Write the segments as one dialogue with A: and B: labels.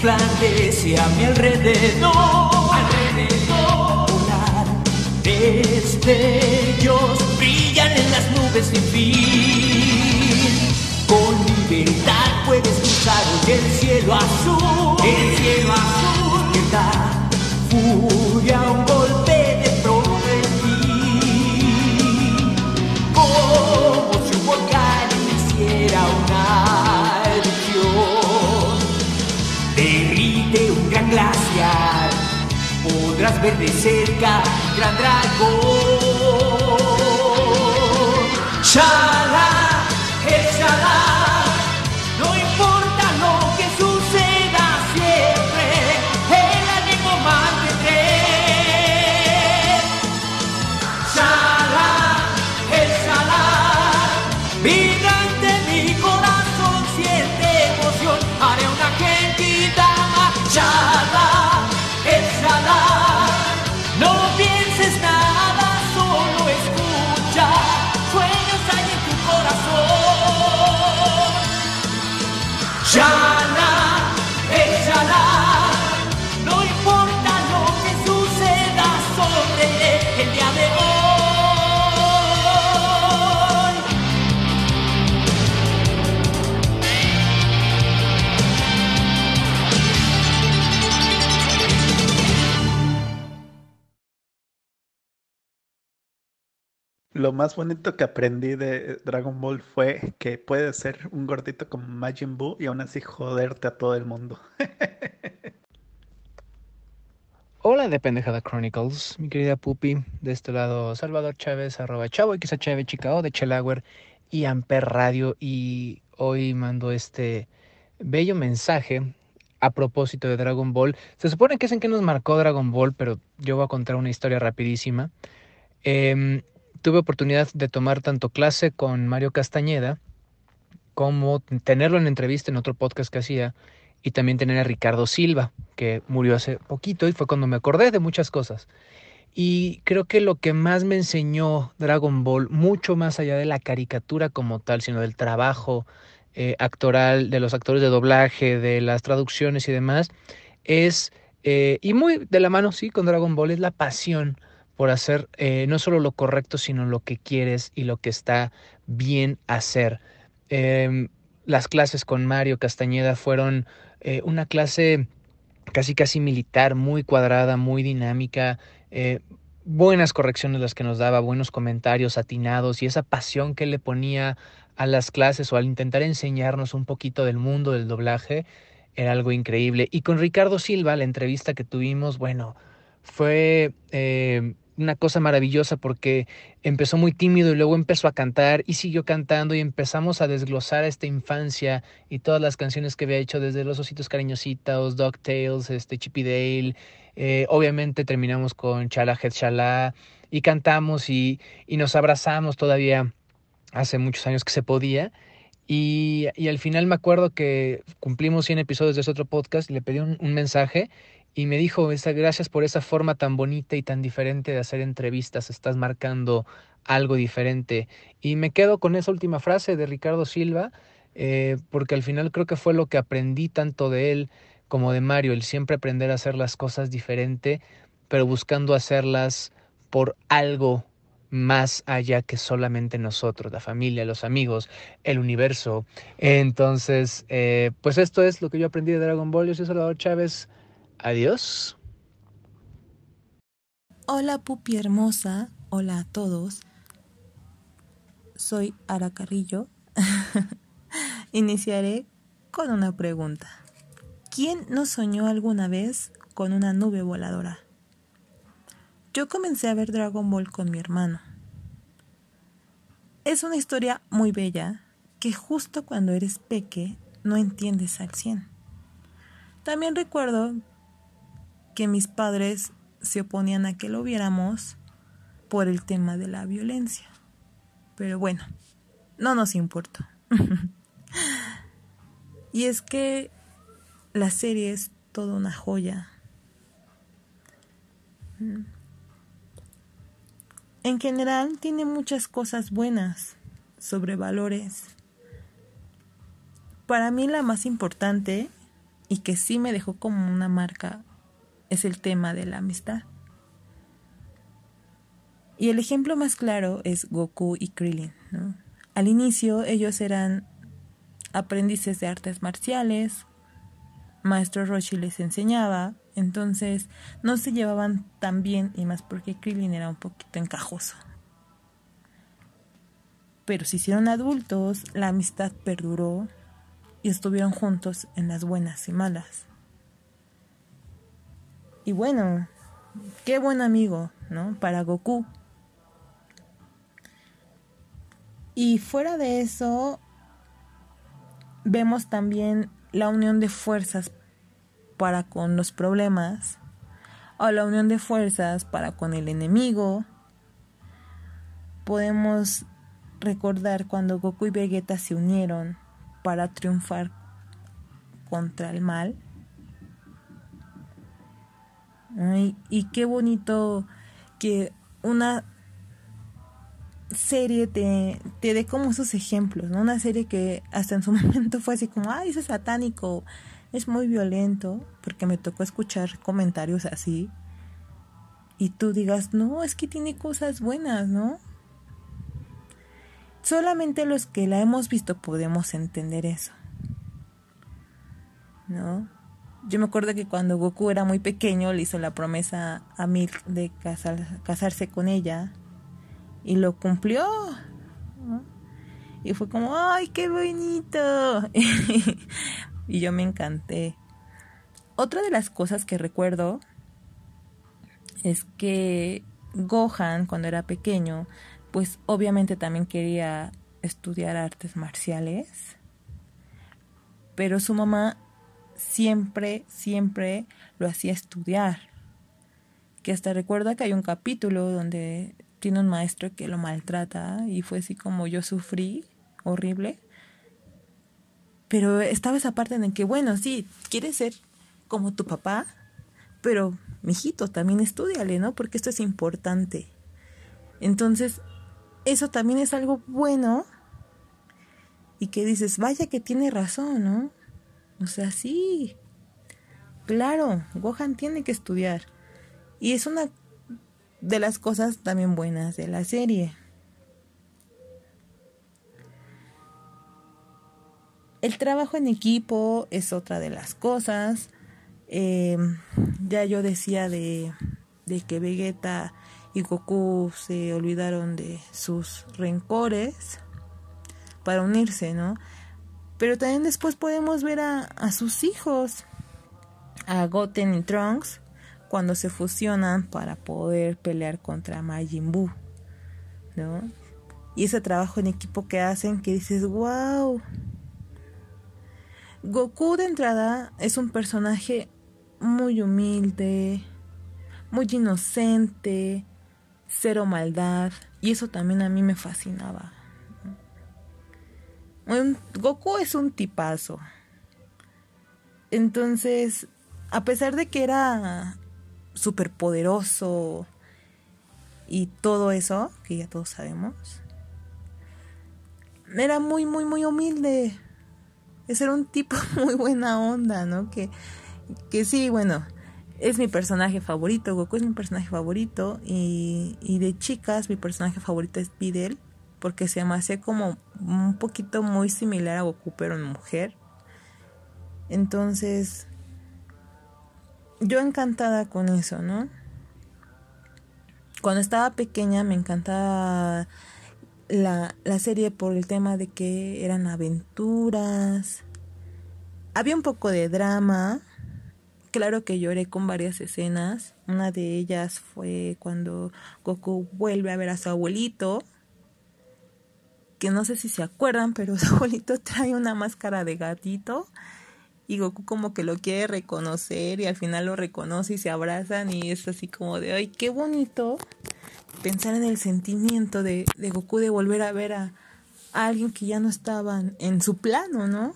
A: resplandece a mi alrededor. Alrededor. Destellos brillan en las nubes sin fin. Con libertad puedes cruzar hoy el cielo azul. El cielo azul. Da furia un golpe Podrás ver de cerca gran dragón. Shala, el Shala. Lo
B: más bonito que aprendí de Dragon Ball fue que puedes ser un gordito como Majin Buu y aún así joderte a todo el mundo.
C: Hola de Pendejada Chronicles, mi querida Pupi. De este lado, Salvador Chávez, arroba chavo, XHV Chicao, de Chelauer y Amper Radio. Y hoy mando este bello mensaje a propósito de Dragon Ball. Se supone que es en que nos marcó Dragon Ball, pero yo voy a contar una historia rapidísima. Em, tuve oportunidad de tomar tanto clase con Mario Castañeda como tenerlo en entrevista en otro podcast que hacía y también tener a Ricardo Silva, que murió hace poquito y fue cuando me acordé de muchas cosas. Y creo que lo que más me enseñó Dragon Ball, mucho más allá de la caricatura como tal, sino del trabajo eh, actoral, de los actores de doblaje, de las traducciones y demás, es, eh, y muy de la mano, sí, con Dragon Ball, es la pasión por hacer eh, no solo lo correcto, sino lo que quieres y lo que está bien hacer. Em, las clases con Mario Castañeda fueron eh, una clase casi casi militar, muy cuadrada, muy dinámica, eh, buenas correcciones las que nos daba, buenos comentarios atinados y esa pasión que le ponía a las clases o al intentar enseñarnos un poquito del mundo del doblaje era algo increíble. Y con Ricardo Silva, la entrevista que tuvimos, bueno, fue una cosa maravillosa porque empezó muy tímido y luego empezó a cantar y siguió cantando y empezamos a desglosar esta infancia y todas las canciones que había hecho desde Los Ositos Cariñositos, DuckTales, este, Chippy Dale. Eh, obviamente terminamos con Chala Het Chala y cantamos y, y nos abrazamos todavía hace muchos años que se podía. Y, y, al final me acuerdo que cumplimos 100 episodios de ese otro podcast y le pedí un, un mensaje y me dijo, gracias por esa forma tan bonita y tan diferente de hacer entrevistas, estás marcando algo diferente. Y me quedo con esa última frase de Ricardo Silva, eh, porque al final creo que fue lo que aprendí tanto de él como de Mario, el siempre aprender a hacer las cosas diferente, pero buscando hacerlas por algo más allá que solamente nosotros, la familia, los amigos, el universo. Entonces, eh, pues esto es lo que yo aprendí de Dragon Ball. Yo soy Salvador Chávez. Adiós.
D: Hola pupi hermosa, hola a todos. Soy Ara Carrillo. Iniciaré con una pregunta. ¿Quién no soñó alguna vez con una nube voladora? Yo comencé a ver Dragon Ball con mi hermano. Es una historia muy bella que justo cuando eres peque no entiendes al 100. También recuerdo que mis padres se oponían a que lo viéramos por el tema de la violencia. Pero bueno, no nos importó. y es que la serie es toda una joya. En general tiene muchas cosas buenas sobre valores. Para mí la más importante y que sí me dejó como una marca es el tema de la amistad. Y el ejemplo más claro es Goku y Krillin. ¿no? Al inicio ellos eran aprendices de artes marciales, Maestro Roshi les enseñaba, entonces no se llevaban tan bien y más porque Krillin era un poquito encajoso. Pero se hicieron adultos, la amistad perduró y estuvieron juntos en las buenas y malas. Y bueno, qué buen amigo, ¿no? Para Goku. Y fuera de eso, vemos también la unión de fuerzas para con los problemas o la unión de fuerzas para con el enemigo. Podemos recordar cuando Goku y Vegeta se unieron para triunfar contra el mal. Y qué bonito que una serie te, te dé como esos ejemplos, ¿no? Una serie que hasta en su momento fue así como, ay, eso es satánico, es muy violento, porque me tocó escuchar comentarios así. Y tú digas, no, es que tiene cosas buenas, ¿no? Solamente los que la hemos visto podemos entender eso. ¿No? Yo me acuerdo que cuando Goku era muy pequeño le hizo la promesa a Milk de casarse con ella y lo cumplió. Y fue como, ¡ay, qué bonito! y yo me encanté. Otra de las cosas que recuerdo es que Gohan, cuando era pequeño, pues obviamente también quería estudiar artes marciales, pero su mamá siempre, siempre lo hacía estudiar. Que hasta recuerda que hay un capítulo donde tiene un maestro que lo maltrata y fue así como yo sufrí, horrible. Pero estaba esa parte en que, bueno, sí, quieres ser como tu papá, pero, mijito, también estudiale, ¿no? Porque esto es importante. Entonces, eso también es algo bueno y que dices, vaya que tiene razón, ¿no? O sea, sí, claro, Gohan tiene que estudiar. Y es una de las cosas también buenas de la serie. El trabajo en equipo es otra de las cosas. Eh, ya yo decía de, de que Vegeta y Goku se olvidaron de sus rencores para unirse, ¿no? Pero también después podemos ver a, sus hijos, a Goten y Trunks, cuando se fusionan para poder pelear contra Majin Buu, ¿no? Y ese trabajo en equipo que hacen que dices, wow. Goku de entrada es un personaje muy humilde, muy inocente, cero maldad, y eso también a mí me fascinaba. Goku es un tipazo. Entonces, a pesar de que era superpoderoso y todo eso, que ya todos sabemos, era muy, muy, muy humilde. Es era un tipo muy buena onda, ¿no? Que, que sí, bueno, es mi personaje favorito, Goku es mi personaje favorito y, y de chicas mi personaje favorito es Videl porque se me hacía como un poquito muy similar a Goku pero en mujer. Entonces, yo encantada con eso, ¿no? Cuando estaba pequeña me encantaba la, la serie por el tema de que eran aventuras. Había un poco de drama. Claro que lloré con varias escenas. Una de ellas fue cuando Goku vuelve a ver a su abuelito. Que no sé si se acuerdan, pero su abuelito trae una máscara de gatito y Goku como que lo quiere reconocer y al final lo reconoce y se abrazan y es así como de, ay, qué bonito pensar en el sentimiento de, de Goku de volver a ver a, alguien que ya no estaba en su plano, ¿no?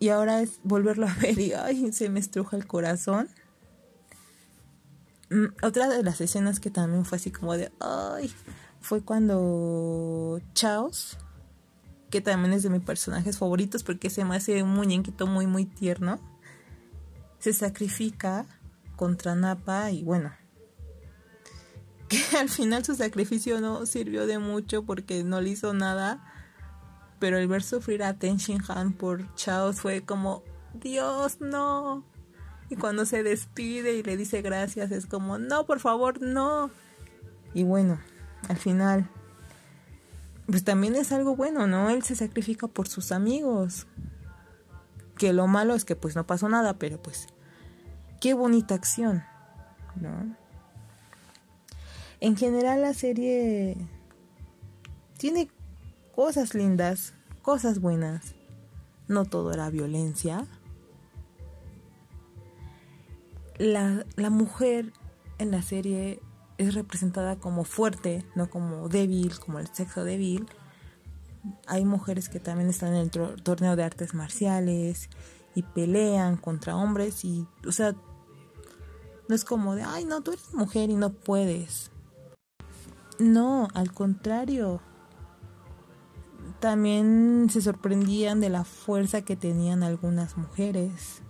D: Y ahora es volverlo a ver y, ay, se me estruja el corazón. Mm, otra de las escenas que también fue así como de, ay, fue cuando Chaos que también es de mis personajes favoritos porque se me hace un muñequito muy muy tierno. se sacrifica contra Napa y bueno, que al final su sacrificio no sirvió de mucho porque no le hizo nada, pero el ver sufrir a Ten Shin Han por Chaos fue como, Dios, no. Y cuando se despide y le dice gracias, es como, no, por favor, no. Y bueno, al final, pues también es algo bueno, ¿no? Él se sacrifica por sus amigos. Que lo malo es que pues no pasó nada, pero pues qué bonita acción, ¿no? En general la serie tiene cosas lindas, cosas buenas. No todo era violencia. La, la mujer en la serie es representada como fuerte, no como débil, como el sexo débil hay mujeres que también están en el torneo de artes marciales y pelean contra hombres y, o sea, no es como de, ay, no, tú eres mujer y no puedes. No, al contrario. También se sorprendían de la fuerza que tenían algunas mujeres.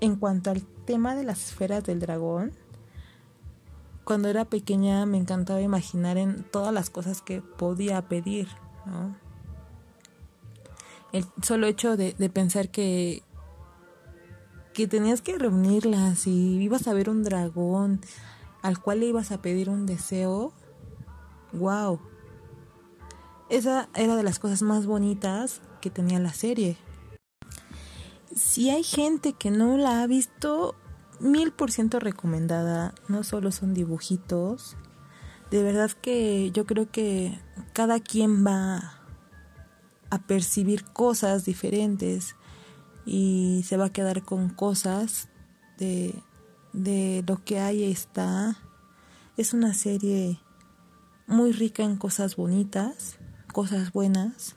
D: En cuanto al tema de las esferas del dragón, cuando era pequeña me encantaba imaginar en todas las cosas que podía pedir, ¿no? El solo hecho de, pensar que, que tenías que reunirlas y ibas a ver un dragón al cual le ibas a pedir un deseo, wow. Esa era de las cosas más bonitas que tenía la serie. Si hay gente que no la ha visto, mil por ciento recomendada. No solo son dibujitos. De verdad que yo creo que cada quien va a percibir cosas diferentes y se va a quedar con cosas de, de lo que hay está. Es una serie muy rica en cosas bonitas, cosas buenas,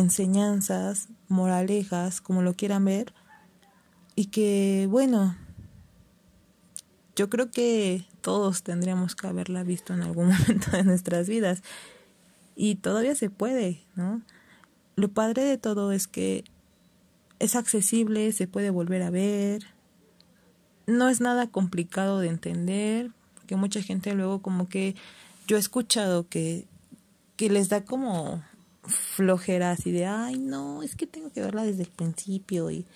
D: enseñanzas, moralejas, como lo quieran ver y que, bueno, yo creo que todos tendríamos que haberla visto en algún momento de nuestras vidas. Y todavía se puede, ¿no? Lo padre de todo es que es accesible, se puede volver a ver. No es nada complicado de entender, que mucha gente luego como que yo he escuchado que, que les da como flojeras y de, ay, no, es que tengo que verla desde el principio y,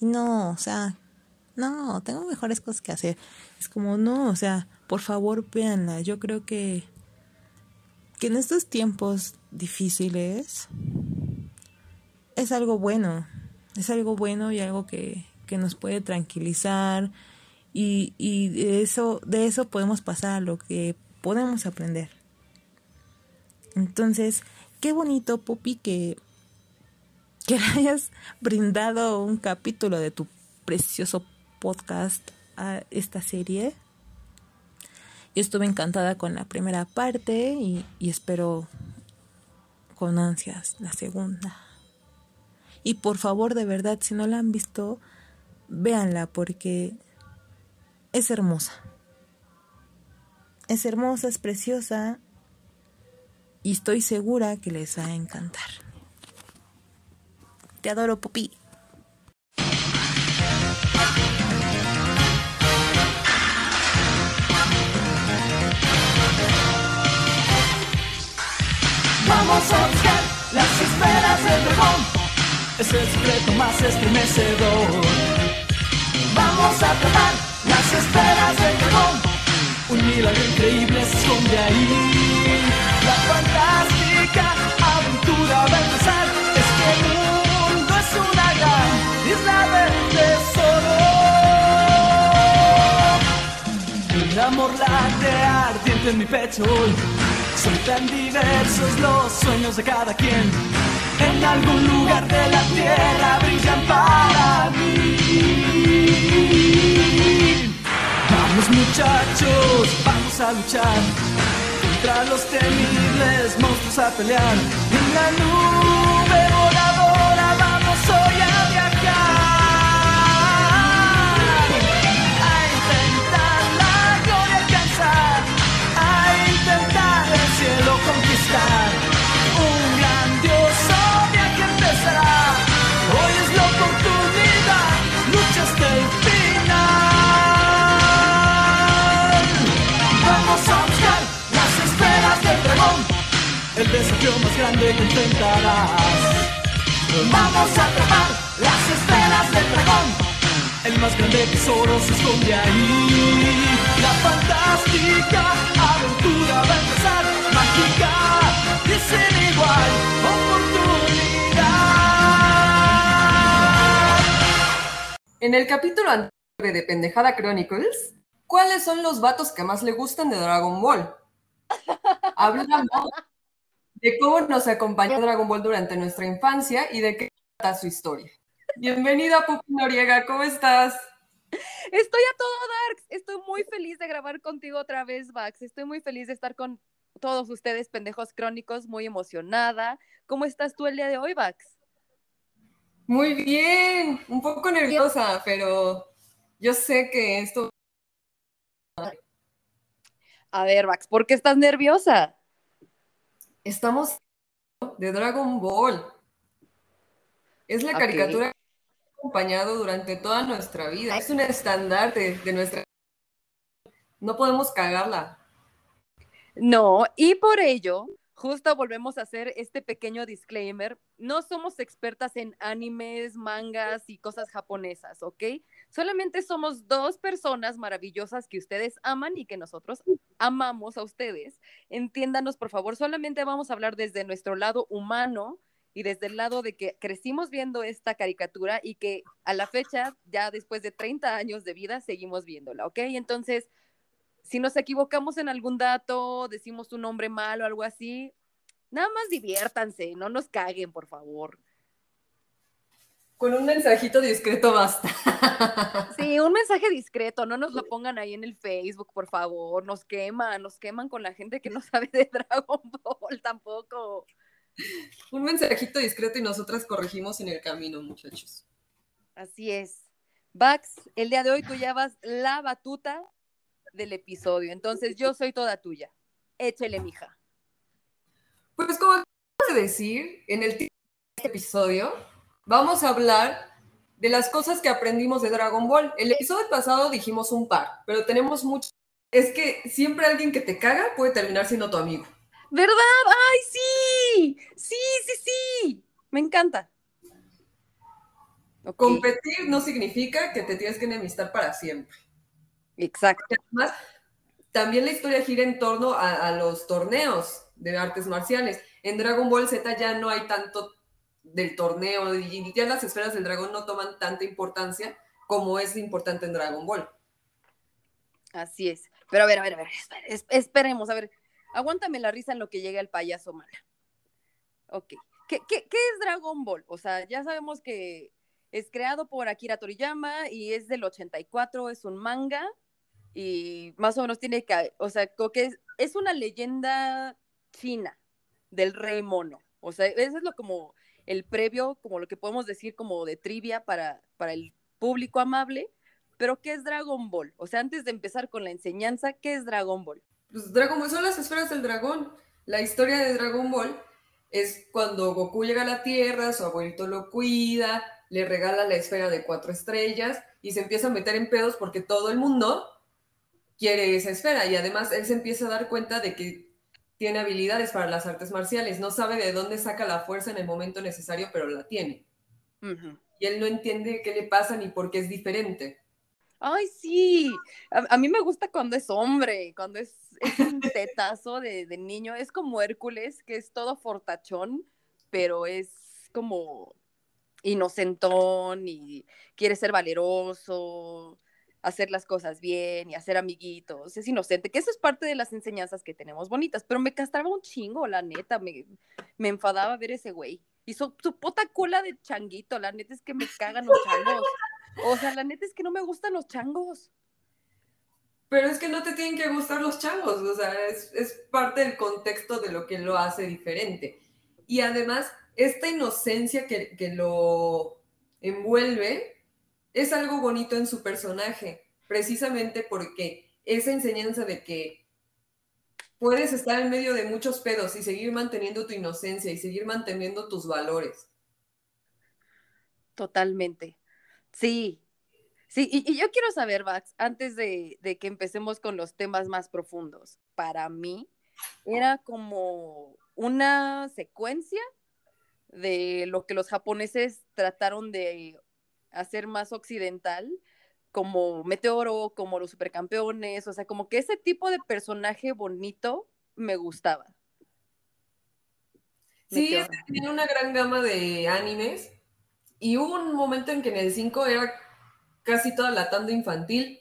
D: no, o sea, no, tengo mejores cosas que hacer. Es como, no, o sea, por favor véanla. Yo creo que, que en estos tiempos difíciles es algo bueno. Es algo bueno y algo que, que nos puede tranquilizar. Y, y de eso, de eso podemos pasar a lo que podemos aprender. Entonces, qué bonito, Pupi, que que hayas brindado un capítulo de tu precioso podcast a esta serie. Yo estuve encantada con la primera parte y, y espero con ansias la segunda. Y por favor, de verdad, si no la han visto, véanla porque es hermosa. Es hermosa, es preciosa y estoy segura que les va a encantar. Te adoro, Pupi.
E: Vamos a buscar las esferas del dragón. Es el secreto más estremecedor. Vamos a tratar las esferas del dragón. Un milagro increíble esconde ahí. La fantástica aventura va a empezar. Es que una gran isla de tesoro. Un amor late ardiente en mi pecho hoy. Son tan diversos los sueños de cada quien. En algún lugar de la tierra brillan para mí. Vamos muchachos, vamos a luchar contra los temibles monstruos a pelear en la nube voladora. El
F: desafío más grande que enfrentarás. Vamos a atrapar las esferas del dragón. El más grande tesoro se esconde ahí. La fantástica aventura va a empezar. Mágica y sin igual oportunidad.
G: En el capítulo anterior de Pendejada Chronicles, ¿cuáles son los vatos que más le gustan de Dragon Ball? Hablamos de cómo nos acompañó Dragon Ball durante nuestra infancia y de qué trata su historia. Bienvenida, Pupi Noriega, ¿cómo estás?
H: Estoy a todo Darks. Estoy muy feliz de grabar contigo otra vez, Vax. Estoy muy feliz de estar con todos ustedes, pendejos crónicos, muy emocionada. ¿Cómo estás tú el día de hoy, Vax?
G: Muy bien, un poco nerviosa, pero yo sé que esto...
H: A ver, Vax, ¿por qué estás nerviosa?
G: Estamos de Dragon Ball. Es la caricatura que nos ha acompañado durante toda nuestra vida. Es un estandarte de nuestra... No podemos cagarla.
H: No, y por ello, justo volvemos a hacer este pequeño disclaimer. No somos expertas en animes, mangas y cosas japonesas, ¿ok? Solamente somos dos personas maravillosas que ustedes aman y que nosotros amamos a ustedes. Entiéndanos, por favor, solamente vamos a hablar desde nuestro lado humano y desde el lado de que crecimos viendo esta caricatura y que a la fecha, ya después de 30 años de vida, seguimos viéndola, ¿ok? Entonces, si nos equivocamos en algún dato, decimos un nombre mal o algo así, nada más diviértanse, no nos caguen, por favor.
G: Con un mensajito discreto basta.
H: Sí, un mensaje discreto, no nos lo pongan ahí en el Facebook, por favor, nos queman, nos queman con la gente que no sabe de Dragon Ball tampoco.
G: Un mensajito discreto y nosotras corregimos en el camino, muchachos.
H: Así es. Vax, el día de hoy tú llevas la batuta del episodio, entonces yo soy toda tuya. Échele, mija.
G: Pues como acabas de decir, en el título de este episodio vamos a hablar de las cosas que aprendimos de Dragon Ball. El episodio pasado dijimos un par, pero tenemos mucho. Es que siempre alguien que te caga puede terminar siendo tu amigo.
H: ¿Verdad? ¡Ay, sí! Sí, sí, sí. Me encanta.
G: Competir no significa que te tienes que enemistar para siempre.
H: Exacto.
G: Además, también la historia gira en torno a, a los torneos de artes marciales. En Dragon Ball Z ya no hay tanto del torneo y ya las esferas del dragón no toman tanta importancia como es importante en Dragon Ball.
H: Así es. Pero a ver, a ver, a ver, espere- es- esperemos, a ver, aguántame la risa en lo que llega el payaso mala. Ok. ¿Qué, es Dragon Ball? O sea, ya sabemos que es creado por Akira Toriyama y es del 84, es un manga y más o menos tiene que, o sea, que es, es una leyenda china del rey mono. O sea, eso es lo como el previo, como lo que podemos decir como de trivia para, para el público amable. Pero, ¿qué es Dragon Ball? O sea, antes de empezar con la enseñanza, ¿qué es Dragon Ball?
G: Pues Dragon Ball son las esferas del dragón. La historia de Dragon Ball es cuando Goku llega a la Tierra, su abuelito lo cuida, le regala la esfera de cuatro estrellas y se empieza a meter en pedos porque todo el mundo quiere esa esfera y además él se empieza a dar cuenta de que tiene habilidades para las artes marciales, no sabe de dónde saca la fuerza en el momento necesario, pero la tiene. Y él no entiende qué le pasa ni por qué es diferente.
H: Ay, sí. A, a mí me gusta cuando es hombre, cuando es, es un tetazo de, de niño. Es como Hércules, que es todo fortachón, pero es como inocentón y quiere ser valeroso, hacer las cosas bien y hacer amiguitos. Es inocente, que eso es parte de las enseñanzas que tenemos bonitas, pero me castraba un chingo, la neta. Me, me enfadaba ver ese güey. Y su, su puta cola de changuito, la neta es que me cagan los changos. O sea, la neta es que no me gustan los changos.
G: Pero es que no te tienen que gustar los changos, o sea, es, es parte del contexto de lo que lo hace diferente. Y además, esta inocencia que, que lo envuelve es algo bonito en su personaje, precisamente porque esa enseñanza de que puedes estar en medio de muchos pedos y seguir manteniendo tu inocencia y seguir manteniendo tus valores.
H: Totalmente. Sí. Sí, y, yo quiero saber, Vax, antes de, de que empecemos con los temas más profundos, para mí era como una secuencia de lo que los japoneses trataron de hacer más occidental, como Meteoro, como los supercampeones, o sea, como que ese tipo de personaje bonito me gustaba.
G: Sí, es que tenía una gran gama de animes y hubo un momento en que en el 5 era casi toda la tanda infantil.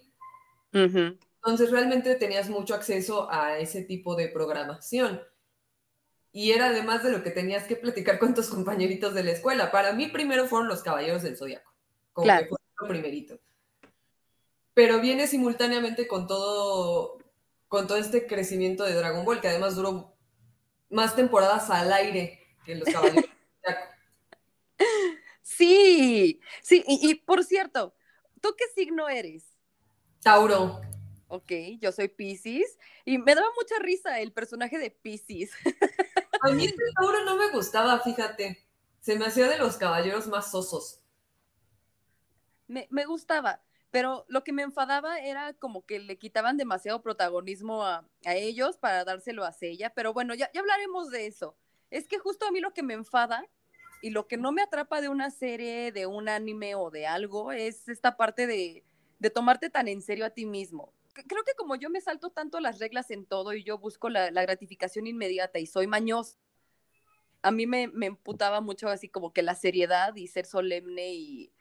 G: Entonces realmente tenías mucho acceso a ese tipo de programación. Y era además de lo que tenías que platicar con tus compañeritos de la escuela. Para mí primero fueron los Caballeros del Zodiaco, como que fue lo primerito. Pero viene simultáneamente con todo, con todo este crecimiento de Dragon Ball, que además duró más temporadas al aire que los Caballeros.
H: Sí, sí, y, y por cierto, ¿tú qué signo eres?
G: Tauro.
H: Ok, yo soy Pisces y me daba mucha risa el personaje de Pisces.
G: A mí este Tauro no me gustaba, fíjate. Se me hacía de los caballeros más sosos.
H: Me, gustaba, pero lo que me enfadaba era como que le quitaban demasiado protagonismo a, a ellos para dárselo a Sella, pero bueno, ya, ya hablaremos de eso. Es que justo a mí lo que me enfada y lo que no me atrapa de una serie, de un anime o de algo es esta parte de, de tomarte tan en serio a ti mismo. Creo que como yo me salto tanto las reglas en todo y yo busco la, gratificación inmediata y soy mañoso, a mí me, me emputaba mucho así como que la seriedad y ser solemne y,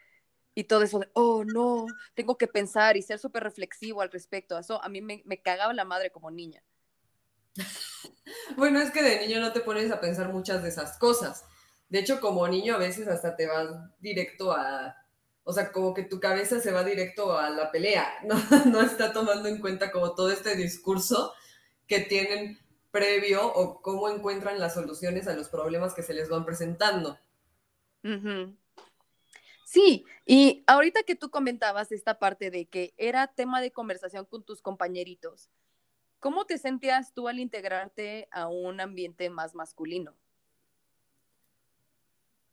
H: y todo eso de, oh, no, tengo que pensar y ser súper reflexivo al respecto. Eso a mí me, me cagaba la madre como niña.
G: Bueno, es que de niño no te pones a pensar muchas de esas cosas. De hecho, como niño a veces hasta te vas directo a, o sea, como que tu cabeza se va directo a la pelea, no, no está tomando en cuenta como todo este discurso que tienen previo o cómo encuentran las soluciones a los problemas que se les van presentando.
H: Sí, y ahorita que tú comentabas esta parte de que era tema de conversación con tus compañeritos, ¿cómo te sentías tú al integrarte a un ambiente más masculino?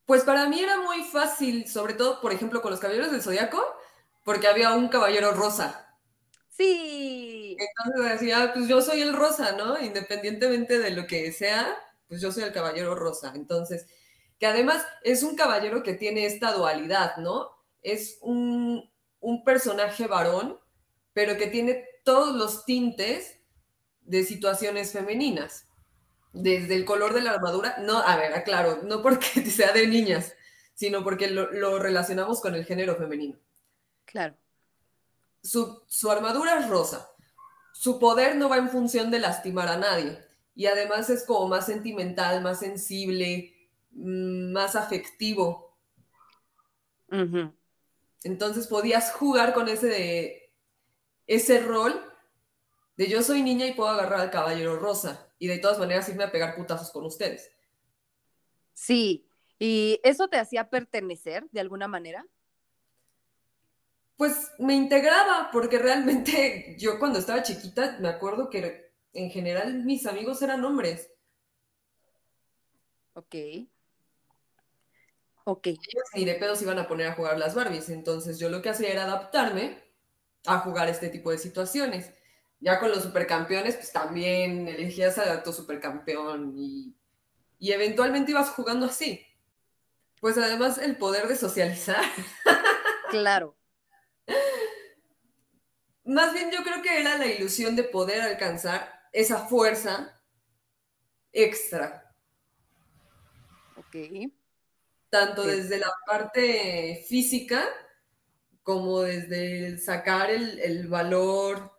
G: Pues para mí era muy fácil, sobre todo, por ejemplo, con los caballeros del zodiaco, porque había un caballero rosa.
H: Sí,
G: Entonces decía, pues yo soy el rosa, ¿no? Independientemente de lo que sea, pues yo soy el caballero rosa. Entonces, que además es un caballero que tiene esta dualidad, ¿no? Es un, un personaje varón, pero que tiene todos los tintes de situaciones femeninas. Desde el color de la armadura, no, a ver, aclaro, no porque sea de niñas, sino porque lo, lo relacionamos con el género femenino.
H: claro.
G: Su, su armadura es rosa. Su poder no va en función de lastimar a nadie. Y además es como más sentimental, más sensible, más afectivo. Entonces podías jugar con ese, de, ese rol de yo soy niña y puedo agarrar al caballero rosa y de todas maneras irme a pegar putazos con ustedes.
H: Sí, ¿y eso te hacía pertenecer de alguna manera?
G: Pues me integraba porque realmente yo cuando estaba chiquita me acuerdo que en general mis amigos eran hombres.
H: Ok. Ok.
G: Ellos ni de pedos iban a poner a jugar las Barbies. Entonces yo lo que hacía era adaptarme a jugar este tipo de situaciones. Ya con los supercampeones, pues también elegías a tu supercampeón y, y eventualmente ibas jugando así. Pues además el poder de socializar.
H: Claro.
G: Más bien yo creo que era la ilusión de poder alcanzar esa fuerza extra,
H: Ok.
G: Tanto
H: Sí.
G: desde la parte física como desde el sacar el, el valor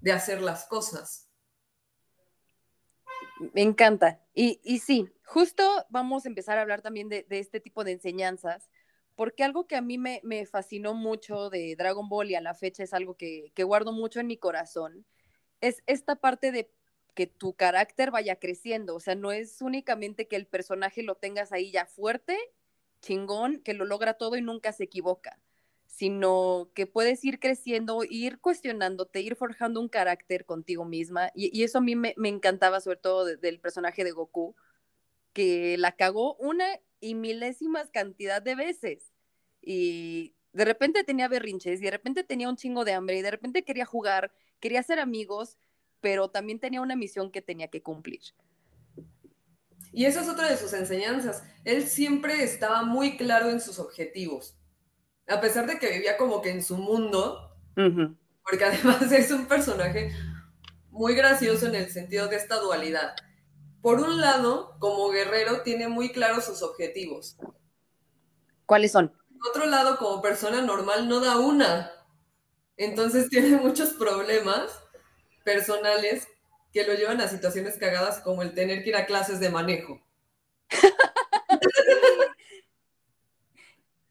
G: de hacer las cosas.
H: Me encanta. Y, y sí, justo vamos a empezar a hablar también de, de este tipo de enseñanzas, porque algo que a mí me, me fascinó mucho de Dragon Ball y a la fecha es algo que, que guardo mucho en mi corazón, es esta parte de que tu carácter vaya creciendo. O sea, no es únicamente que el personaje lo tengas ahí ya fuerte, chingón, que lo logra todo y nunca se equivoca, sino que puedes ir creciendo, ir cuestionándote, ir forjando un carácter contigo misma. Y, eso a mí me, encantaba, sobre todo de- del personaje de Goku, que la cagó una y milésimas cantidad de veces. Y de repente tenía berrinches, y de repente tenía un chingo de hambre, y de repente quería jugar, quería ser amigos, pero también tenía una misión que tenía que cumplir.
G: Y esa es otra de sus enseñanzas. Él siempre estaba muy claro en sus objetivos. A pesar de que vivía como que en su mundo, porque además es un personaje muy gracioso en el sentido de esta dualidad. Por un lado, como guerrero, tiene muy claros sus objetivos.
H: ¿Cuáles son?
G: Por otro lado, como persona normal, no da una. Entonces tiene muchos problemas personales que lo llevan a situaciones cagadas como el tener que ir a clases de manejo.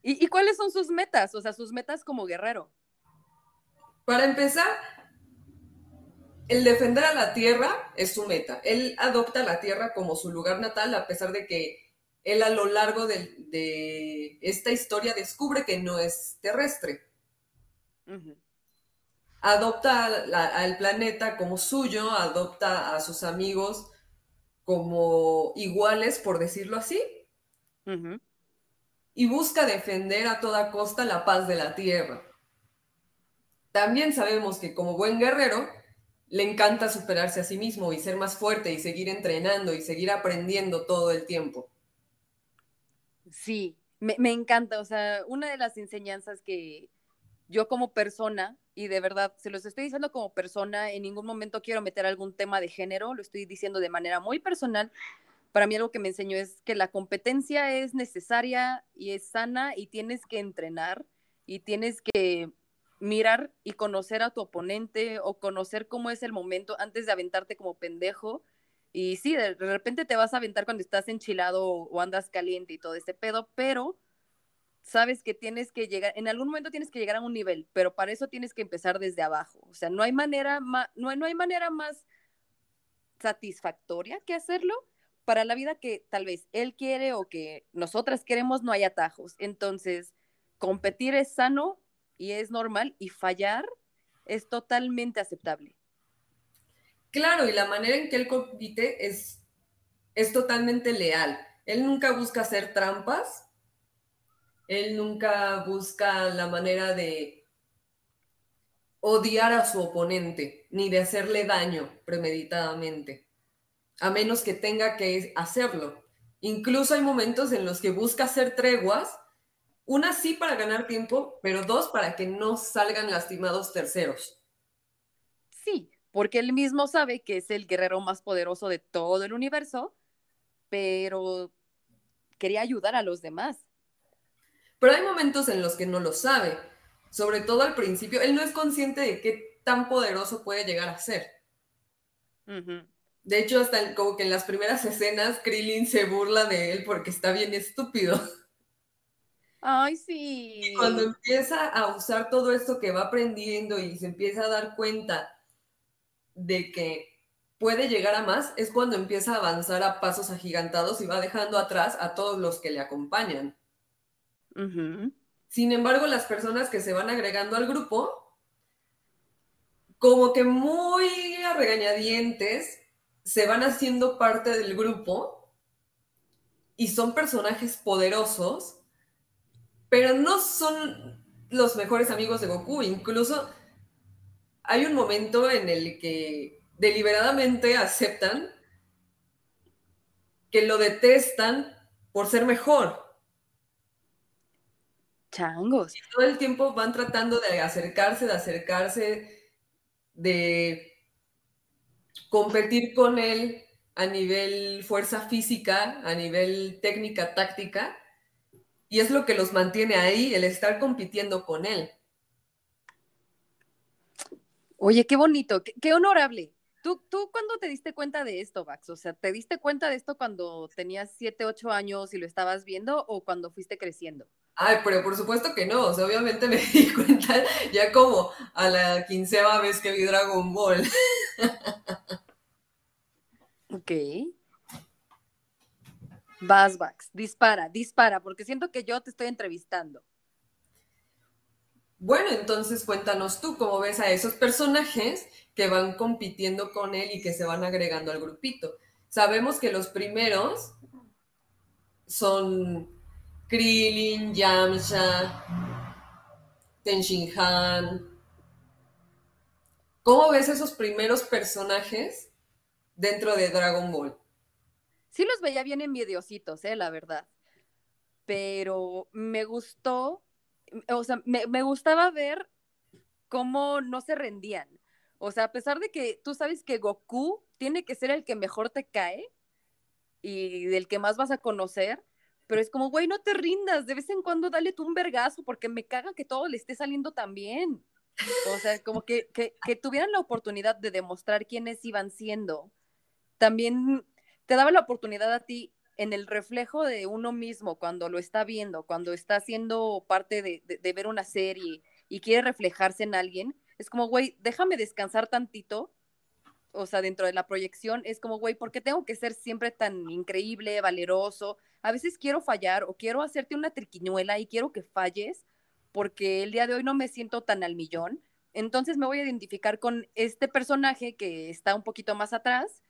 H: ¿Y, ¿Y, cuáles son sus metas? O sea, sus metas como guerrero.
G: Para empezar, el defender a la tierra es su meta. Él adopta la tierra como su lugar natal, a pesar de que él a lo largo de, esta historia descubre que no es terrestre. Adopta al planeta como suyo, adopta a sus amigos como iguales, por decirlo así, y busca defender a toda costa la paz de la tierra. También sabemos que como buen guerrero, le encanta superarse a sí mismo y ser más fuerte y seguir entrenando y seguir aprendiendo todo el tiempo.
H: Sí, me, encanta. O sea, una de las enseñanzas que yo como persona, y de verdad, se los estoy diciendo como persona, en ningún momento quiero meter algún tema de género, lo estoy diciendo de manera muy personal. Para mí algo que me enseñó es que la competencia es necesaria y es sana y tienes que entrenar y tienes que mirar y conocer a tu oponente o conocer cómo es el momento antes de aventarte como pendejo. Y sí, de repente te vas a aventar cuando estás enchilado o, andas caliente y todo ese pedo, pero sabes que tienes que llegar, en algún momento tienes que llegar a un nivel, pero para eso tienes que empezar desde abajo. O sea, no hay manera más, no, no hay manera más satisfactoria que hacerlo. Para la vida que tal vez él quiere o que nosotras queremos, no hay atajos. Entonces, competir es sano y es normal y fallar es totalmente aceptable.
G: Claro, y la manera en que él compite es, es totalmente leal. Él nunca busca hacer trampas, él nunca busca la manera de odiar a su oponente, ni de hacerle daño premeditadamente, a menos que tenga que hacerlo. Incluso hay momentos en los que busca hacer treguas una sí para ganar tiempo, pero dos para que no salgan lastimados terceros.
H: Sí, porque él mismo sabe que es el guerrero más poderoso de todo el universo, pero quería ayudar a los demás.
G: Pero hay momentos en los que no lo sabe. Sobre todo al principio, él no es consciente de qué tan poderoso puede llegar a ser. De hecho, hasta como que en las primeras escenas, Krillin se burla de él porque está bien estúpido.
H: Ay, sí.
G: cuando empieza a usar todo esto que va aprendiendo y se empieza a dar cuenta de que puede llegar a más, es cuando empieza a avanzar a pasos agigantados y va dejando atrás a todos los que le acompañan. Sin embargo, las personas que se van agregando al grupo, como que muy a regañadientes, se van haciendo parte del grupo y son personajes poderosos pero no son los mejores amigos de Goku. Incluso hay un momento en el que deliberadamente aceptan que lo detestan por ser mejor.
H: Changos.
G: Y todo el tiempo van tratando de acercarse, de acercarse, de competir con él a nivel fuerza física, a nivel técnica, táctica, y es lo que los mantiene ahí, el estar compitiendo con él.
H: Oye, qué bonito, qué, honorable. ¿Tú, ¿Tú cuándo te diste cuenta de esto, Vax? O sea, ¿te diste cuenta de esto cuando tenías 7, 8 años y lo estabas viendo o cuando fuiste creciendo?
G: Ay, pero por supuesto que no. O sea, obviamente me di cuenta ya como a la quinceava vez que vi Dragon Ball.
H: ok. Vas, dispara, dispara, porque siento que yo te estoy entrevistando.
G: Bueno, entonces cuéntanos tú cómo ves a esos personajes que van compitiendo con él y que se van agregando al grupito. Sabemos que los primeros son Krillin, Yamcha, Tenshin Han. ¿Cómo ves esos primeros personajes dentro de Dragon Ball?
H: sí los veía bien envidiositos, eh, la verdad. Pero me gustó, o sea, me, me gustaba ver cómo no se rendían. O sea, a pesar de que tú sabes que Goku tiene que ser el que mejor te cae y del que más vas a conocer, pero es como, güey, no te rindas, de vez en cuando dale tú un vergazo porque me caga que todo le esté saliendo tan bien. O sea, como que, que, tuvieran la oportunidad de demostrar quiénes iban siendo. También te daba la oportunidad a ti en el reflejo de uno mismo cuando lo está viendo, cuando está siendo parte de, de, de ver una serie y quiere reflejarse en alguien, es como, güey, déjame descansar tantito o sea, dentro de la proyección, es como, güey, ¿por qué tengo que ser siempre tan increíble, valeroso? A veces quiero fallar o quiero hacerte una triquiñuela y quiero que falles porque el día de hoy no me siento tan al millón. Entonces me voy a identificar con este personaje que está un poquito más atrás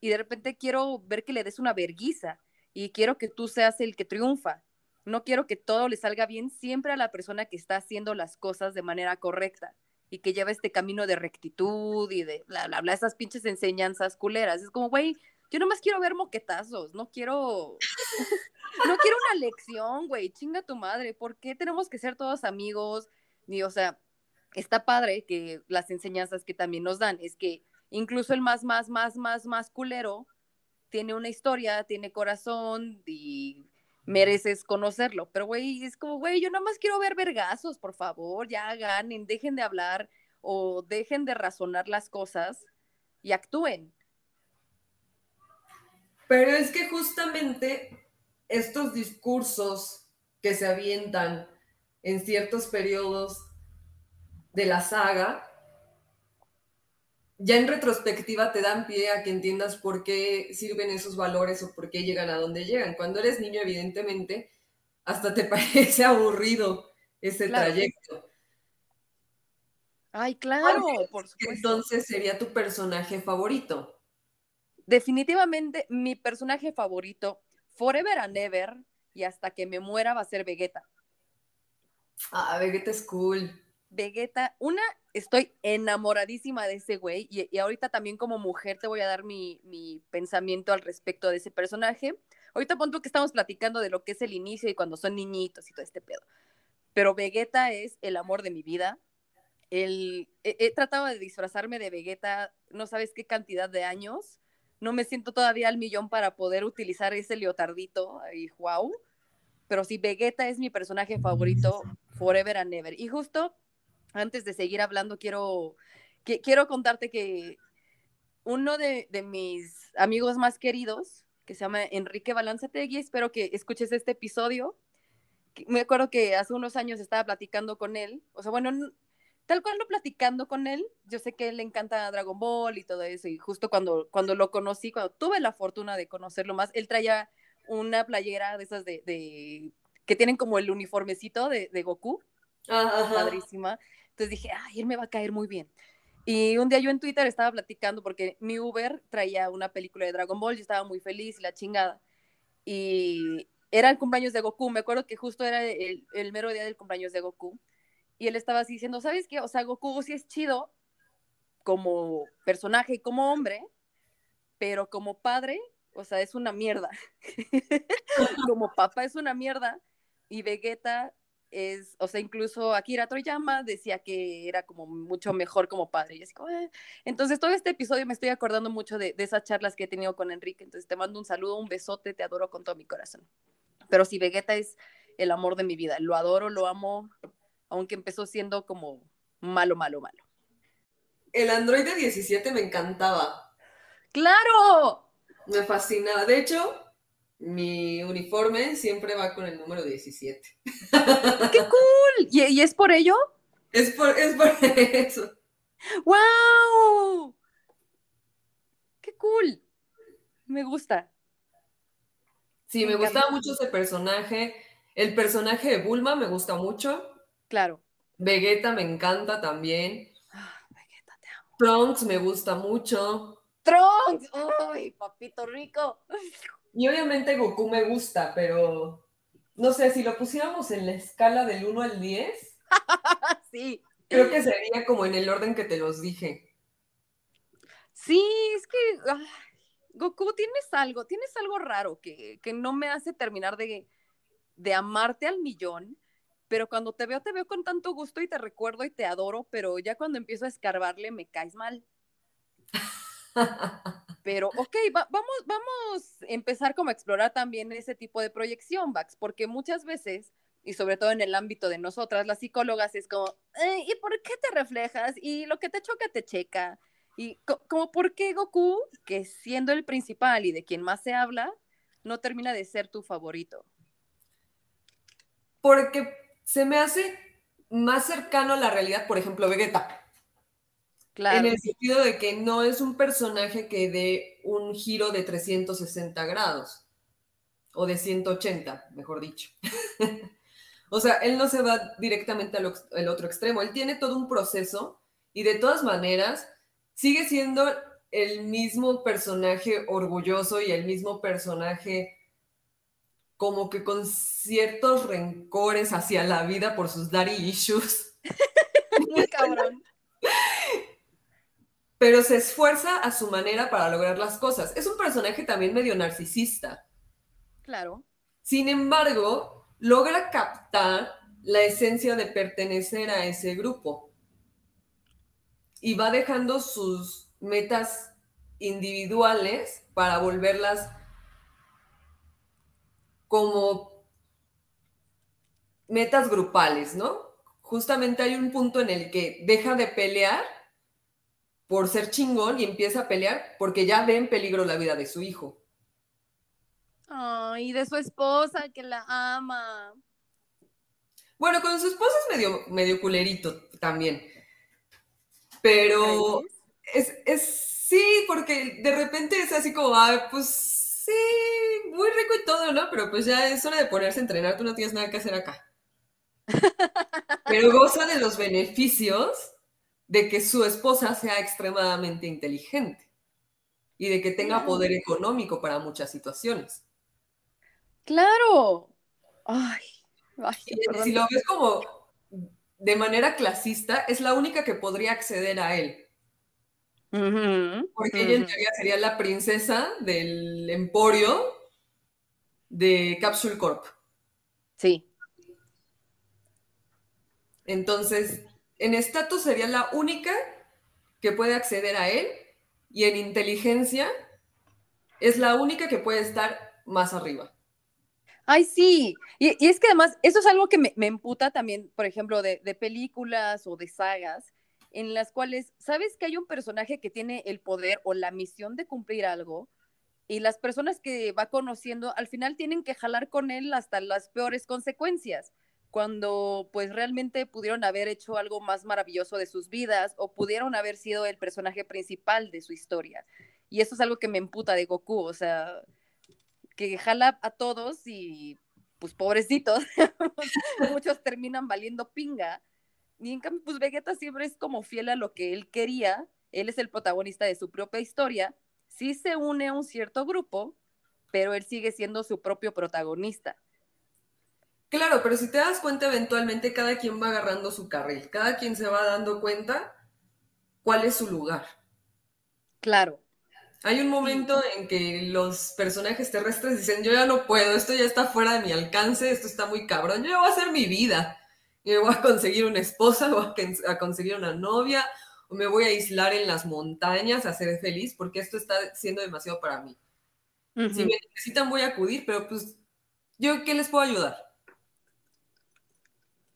H: y de repente quiero ver que le des una verguiza y quiero que tú seas el que triunfa. No quiero que todo le salga bien siempre a la persona que está haciendo las cosas de manera correcta y que lleva este camino de rectitud y de bla, bla, bla, esas pinches enseñanzas culeras. Es como, güey, yo nomás quiero ver moquetazos, no quiero, no quiero una lección, güey, chinga tu madre, ¿por qué tenemos que ser todos amigos? Ni, o sea, está padre que las enseñanzas que también nos dan es que incluso el más, más, más, más, más culero tiene una historia, tiene corazón y mereces conocerlo. Pero, güey, es como, güey, yo nada más quiero ver vergazos, por favor, ya ganen, dejen de hablar o dejen de razonar las cosas y actúen.
G: Pero es que justamente estos discursos que se avientan en ciertos periodos de la saga ya en retrospectiva te dan pie a que entiendas por qué sirven esos valores o por qué llegan a donde llegan. Cuando eres niño, evidentemente, hasta te parece aburrido ese claro. trayecto.
H: Ay, claro, por
G: supuesto. Entonces sería tu personaje favorito.
H: Definitivamente mi personaje favorito, forever and ever, y hasta que me muera va a ser Vegeta.
G: Ah, Vegeta es cool.
H: Vegeta, una, estoy enamoradísima de ese güey y, y, ahorita también como mujer te voy a dar mi, mi, pensamiento al respecto de ese personaje. Ahorita punto que estamos platicando de lo que es el inicio y cuando son niñitos y todo este pedo. Pero Vegeta es el amor de mi vida. El, he, he, tratado de disfrazarme de Vegeta, no sabes qué cantidad de años. No me siento todavía al millón para poder utilizar ese leotardito y wow. Pero sí, Vegeta es mi personaje favorito forever and ever. Y justo antes de seguir hablando, quiero, que, quiero contarte que uno de, de, mis amigos más queridos, que se llama Enrique Balanzategui, espero que escuches este episodio. Me acuerdo que hace unos años estaba platicando con él, o sea, bueno, tal cual no platicando con él, yo sé que él le encanta Dragon Ball y todo eso, y justo cuando, cuando lo conocí, cuando tuve la fortuna de conocerlo más, él traía una playera de esas de, de que tienen como el uniformecito de, de Goku,
G: Ajá.
H: padrísima. Entonces dije, ay, él me va a caer muy bien. Y un día yo en Twitter estaba platicando porque mi Uber traía una película de Dragon Ball, yo estaba muy feliz y la chingada. Y era el cumpleaños de Goku, me acuerdo que justo era el, el mero día del cumpleaños de Goku. Y él estaba así diciendo, ¿sabes qué? O sea, Goku sí es chido como personaje y como hombre, pero como padre, o sea, es una mierda. como papá es una mierda. Y Vegeta es, o sea, incluso Akira Toriyama decía que era como mucho mejor como padre. Y así eh. Entonces, todo este episodio me estoy acordando mucho de, de, esas charlas que he tenido con Enrique. Entonces, te mando un saludo, un besote, te adoro con todo mi corazón. Pero sí, Vegeta es el amor de mi vida. Lo adoro, lo amo, aunque empezó siendo como malo, malo, malo.
G: El Android de 17 me encantaba.
H: ¡Claro!
G: Me fascinaba. De hecho, mi uniforme siempre va con el número 17.
H: ¡Qué cool! ¿Y, y es por ello?
G: Es por, es por eso.
H: ¡Wow! ¡Qué cool! Me gusta.
G: Sí, me, me gustaba mucho ese personaje. El personaje de Bulma me gusta mucho.
H: Claro.
G: Vegeta me encanta también.
H: Ah, Vegeta, te amo.
G: Trunks me gusta mucho.
H: Trunks, uy, papito rico.
G: Y obviamente Goku me gusta, pero no sé, si lo pusiéramos en la escala del 1 al 10,
H: sí.
G: creo que sería como en el orden que te los dije.
H: Sí, es que, Goku, tienes algo, tienes algo raro que, que no me hace terminar de, de amarte al millón, pero cuando te veo, te veo con tanto gusto y te recuerdo y te adoro, pero ya cuando empiezo a escarbarle me caes mal. Pero, ok, vamos, vamos a empezar como a explorar también ese tipo de proyección, Vax, porque muchas veces, y sobre todo en el ámbito de nosotras, las psicólogas, es como, ¿y por qué te reflejas? Y lo que te choca, te checa. Y como, ¿por qué Goku, que siendo el principal y de quien más se habla, no termina de ser tu favorito?
G: Porque se me hace más cercano a la realidad, por ejemplo, Vegeta. En el sentido de que no es un personaje que dé un giro de 360 grados o de 180, mejor dicho. o sea, él no se va directamente al, al, otro extremo, él tiene todo un proceso y de todas maneras sigue siendo el mismo personaje orgulloso y el mismo personaje como que con ciertos rencores hacia la vida por sus daddy issues.
H: Muy cabrón
G: pero se esfuerza a su manera para lograr las cosas. Es un personaje también medio narcisista.
H: Claro.
G: Sin embargo, logra captar la esencia de pertenecer a ese grupo y va dejando sus metas individuales para volverlas como metas grupales, ¿no? Justamente hay un punto en el que deja de pelear por ser chingón y empieza a pelear porque ya ve en peligro la vida de su hijo.
H: Ay, de su esposa que la ama.
G: Bueno, con su esposa es medio, medio culerito también. Pero es, es, sí, porque de repente es así como, ay, pues sí, muy rico y todo, ¿no? Pero pues ya es hora de ponerse a entrenar, tú no tienes nada que hacer acá. Pero goza de los beneficios de que su esposa sea extremadamente inteligente y de que tenga poder económico para muchas situaciones.
H: Claro. Ay,
G: si lo ves como de manera clasista, es la única que podría acceder a él. Porque ella en teoría sería la princesa del emporio de Capsule Corp.
H: Sí.
G: Entonces, en estatus sería la única que puede acceder a él y en inteligencia es la única que puede estar más arriba.
H: Ay, sí. Y, es que además, eso es algo que me, me emputa también, por ejemplo, de, de, películas o de sagas, en las cuales sabes que hay un personaje que tiene el poder o la misión de cumplir algo, y las personas que va conociendo al final tienen que jalar con él hasta las peores consecuencias cuando pues realmente pudieron haber hecho algo más maravilloso de sus vidas o pudieron haber sido el personaje principal de su historia. Y eso es algo que me emputa de Goku, o sea, que jala a todos y pues pobrecitos, muchos terminan valiendo pinga. Y en cambio, pues Vegeta siempre es como fiel a lo que él quería, él es el protagonista de su propia historia, sí se une a un cierto grupo, pero él sigue siendo su propio protagonista.
G: Claro, pero si te das cuenta, eventualmente cada quien va agarrando su carril, cada quien se va dando cuenta cuál es su lugar.
H: Claro.
G: Hay un momento en que los personajes terrestres dicen, yo ya no puedo, esto ya está fuera de mi alcance, esto está muy cabrón, yo voy a hacer mi vida. Yo voy a conseguir una esposa, voy a conseguir una novia, o me voy a aislar en las montañas a ser feliz, porque esto está siendo demasiado para mí. Si me necesitan voy a acudir, pero pues, ¿yo qué les puedo ayudar?